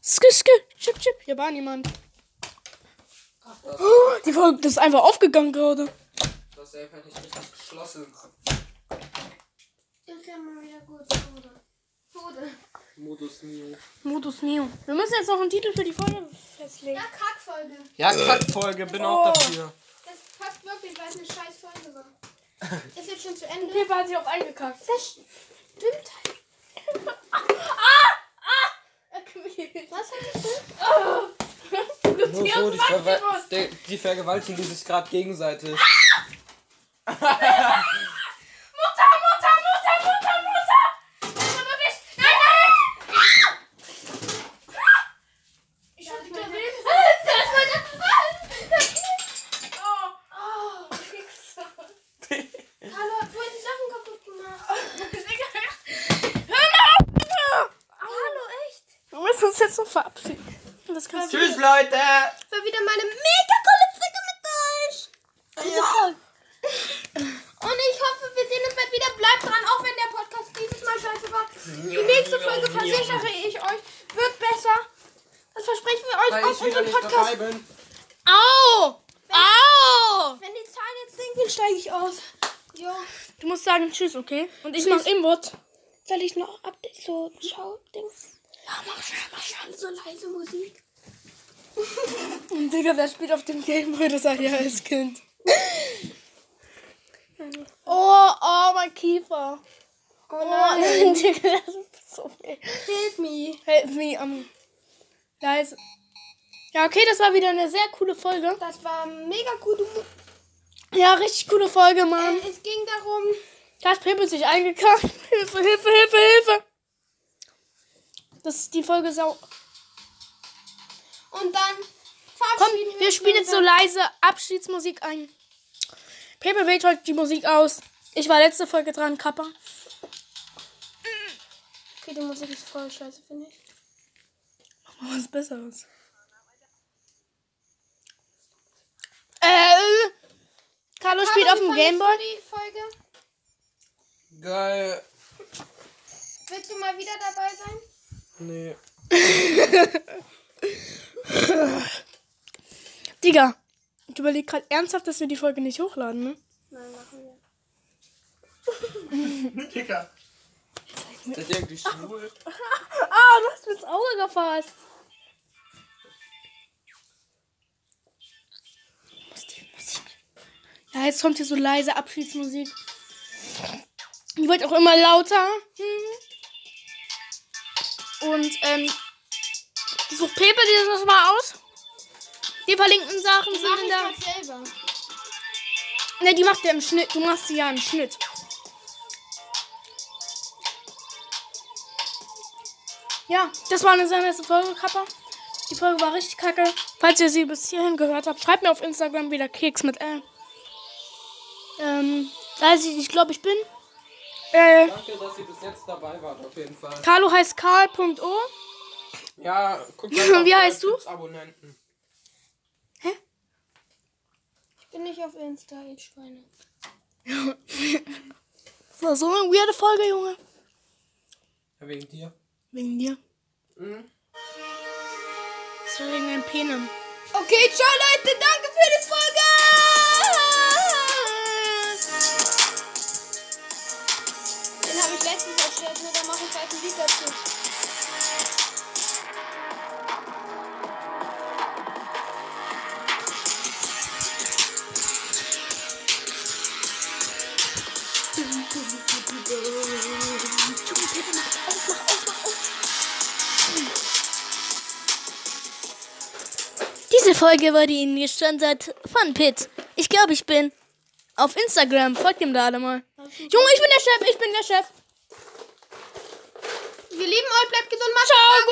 Sk, sk, chip, chip. Hier war niemand. Oh, die Folge, das ist einfach aufgegangen gerade. Das ist einfach nicht richtig geschlossen. Ist ja mal wieder gut. Tode. Modus Mio. Modus Neo. Wir müssen jetzt noch einen Titel für die Folge festlegen. Ja, Kackfolge. Ja, Kackfolge, bin auch Oh. dafür. Das passt wirklich, weil es eine scheiß Folge war. Ist jetzt schon zu Ende? Pippa hat sich auch eingekackt. Das stimmt halt. Ah! Ah! Was hat das denn? Nur so, die, verwe- die, die vergewaltigen sich gerade gegenseitig. Mutter, Mutter, Mutter, Mutter, Mutter! Das war wirklich. Nein, nein! Ich hab dich gesehen. Das ist meine. Oh. Oh, Wichser. Hallo, hat vorhin die Sachen kaputt gemacht. Hör mal auf! Hallo, echt? Wir müssen uns jetzt noch verabschieden. Das kannst du. Tschüss, Leute! War wieder meine mega coole Folge mit euch. Und ich hoffe, wir sehen uns bald wieder. Bleibt dran, auch wenn der Podcast dieses Mal scheiße war. Die nächste Folge, versichere ich euch, wird besser. Das versprechen wir euch Weil auf ich wieder unserem nicht Podcast. dabei bin. Au! Au! Wenn die Zahlen jetzt sinken, steige ich aus. Jo. Du Tschüss, okay? Und ich mach Inwort. Soll ich noch Update so Schau-Dings? Ja, mach schnell, mach schnell. So leise Musik. Digga, wer spielt auf dem Gameboy? Das als Kind. Oh, oh, mein Kiefer. Oh nein, Digga, das ist so weh. Hilf me. Help me am leise. Ja, okay, das war wieder eine sehr coole Folge. Das war mega gut. Ja, richtig coole Folge, Mann. Äh, es ging darum, Da hat Pepe sich eingekackt. Hilfe, Hilfe, Hilfe, Hilfe. Das ist die Folge sau. und dann Komm, wir spielen jetzt so leise Abschiedsmusik ein. Pepe wählt heute die Musik aus. Ich war letzte Folge dran, Kappa. Okay, die Musik ist voll scheiße, finde ich. Mach mal was Besseres. Äh, Carlo spielt auf dem Gameboy. Geil. Willst du mal wieder dabei sein? Nee. Digga, ich überlege gerade ernsthaft, dass wir die Folge nicht hochladen, ne? Nein, machen wir. Dicker. Seid ihr eigentlich schwul? Ah, du hast mir ins Auge gefasst. Muss die Musik. Ja, jetzt kommt hier so leise Abschiedsmusik. Die wird auch immer lauter. Hm. Und, ähm, sucht Pepe dir das mal aus. Die verlinkten Sachen sind Mach in ich der. halt selber. Ne, die macht er im Schnitt. Du machst sie ja im Schnitt. Ja, das war eine sehr nächste Folge, Kappa. Die Folge war richtig kacke. Falls ihr sie bis hierhin gehört habt, schreibt mir auf Instagram wieder Keks mit L. Ähm, weiß ich, ich glaube, ich bin. Äh, Danke, dass ihr bis jetzt dabei wart, auf jeden Fall. Carlo heißt Karl.o. Ja, guck Wie einfach, vielleicht heißt du? Abonnenten. Ich bin nicht auf Insta, ihr Schweine. Das war so eine weirde Folge, Junge. Ja, wegen dir. Wegen dir. Mhm. Das war wegen deinem Penem. Okay, ciao Leute, danke für die Folge. Folge wurde Ihnen gesponsert von Pit. Ich glaube, ich bin auf Instagram. Folgt ihm da alle mal. Junge, ich bin der Chef, ich bin der Chef. Wir lieben euch, bleibt gesund, macht's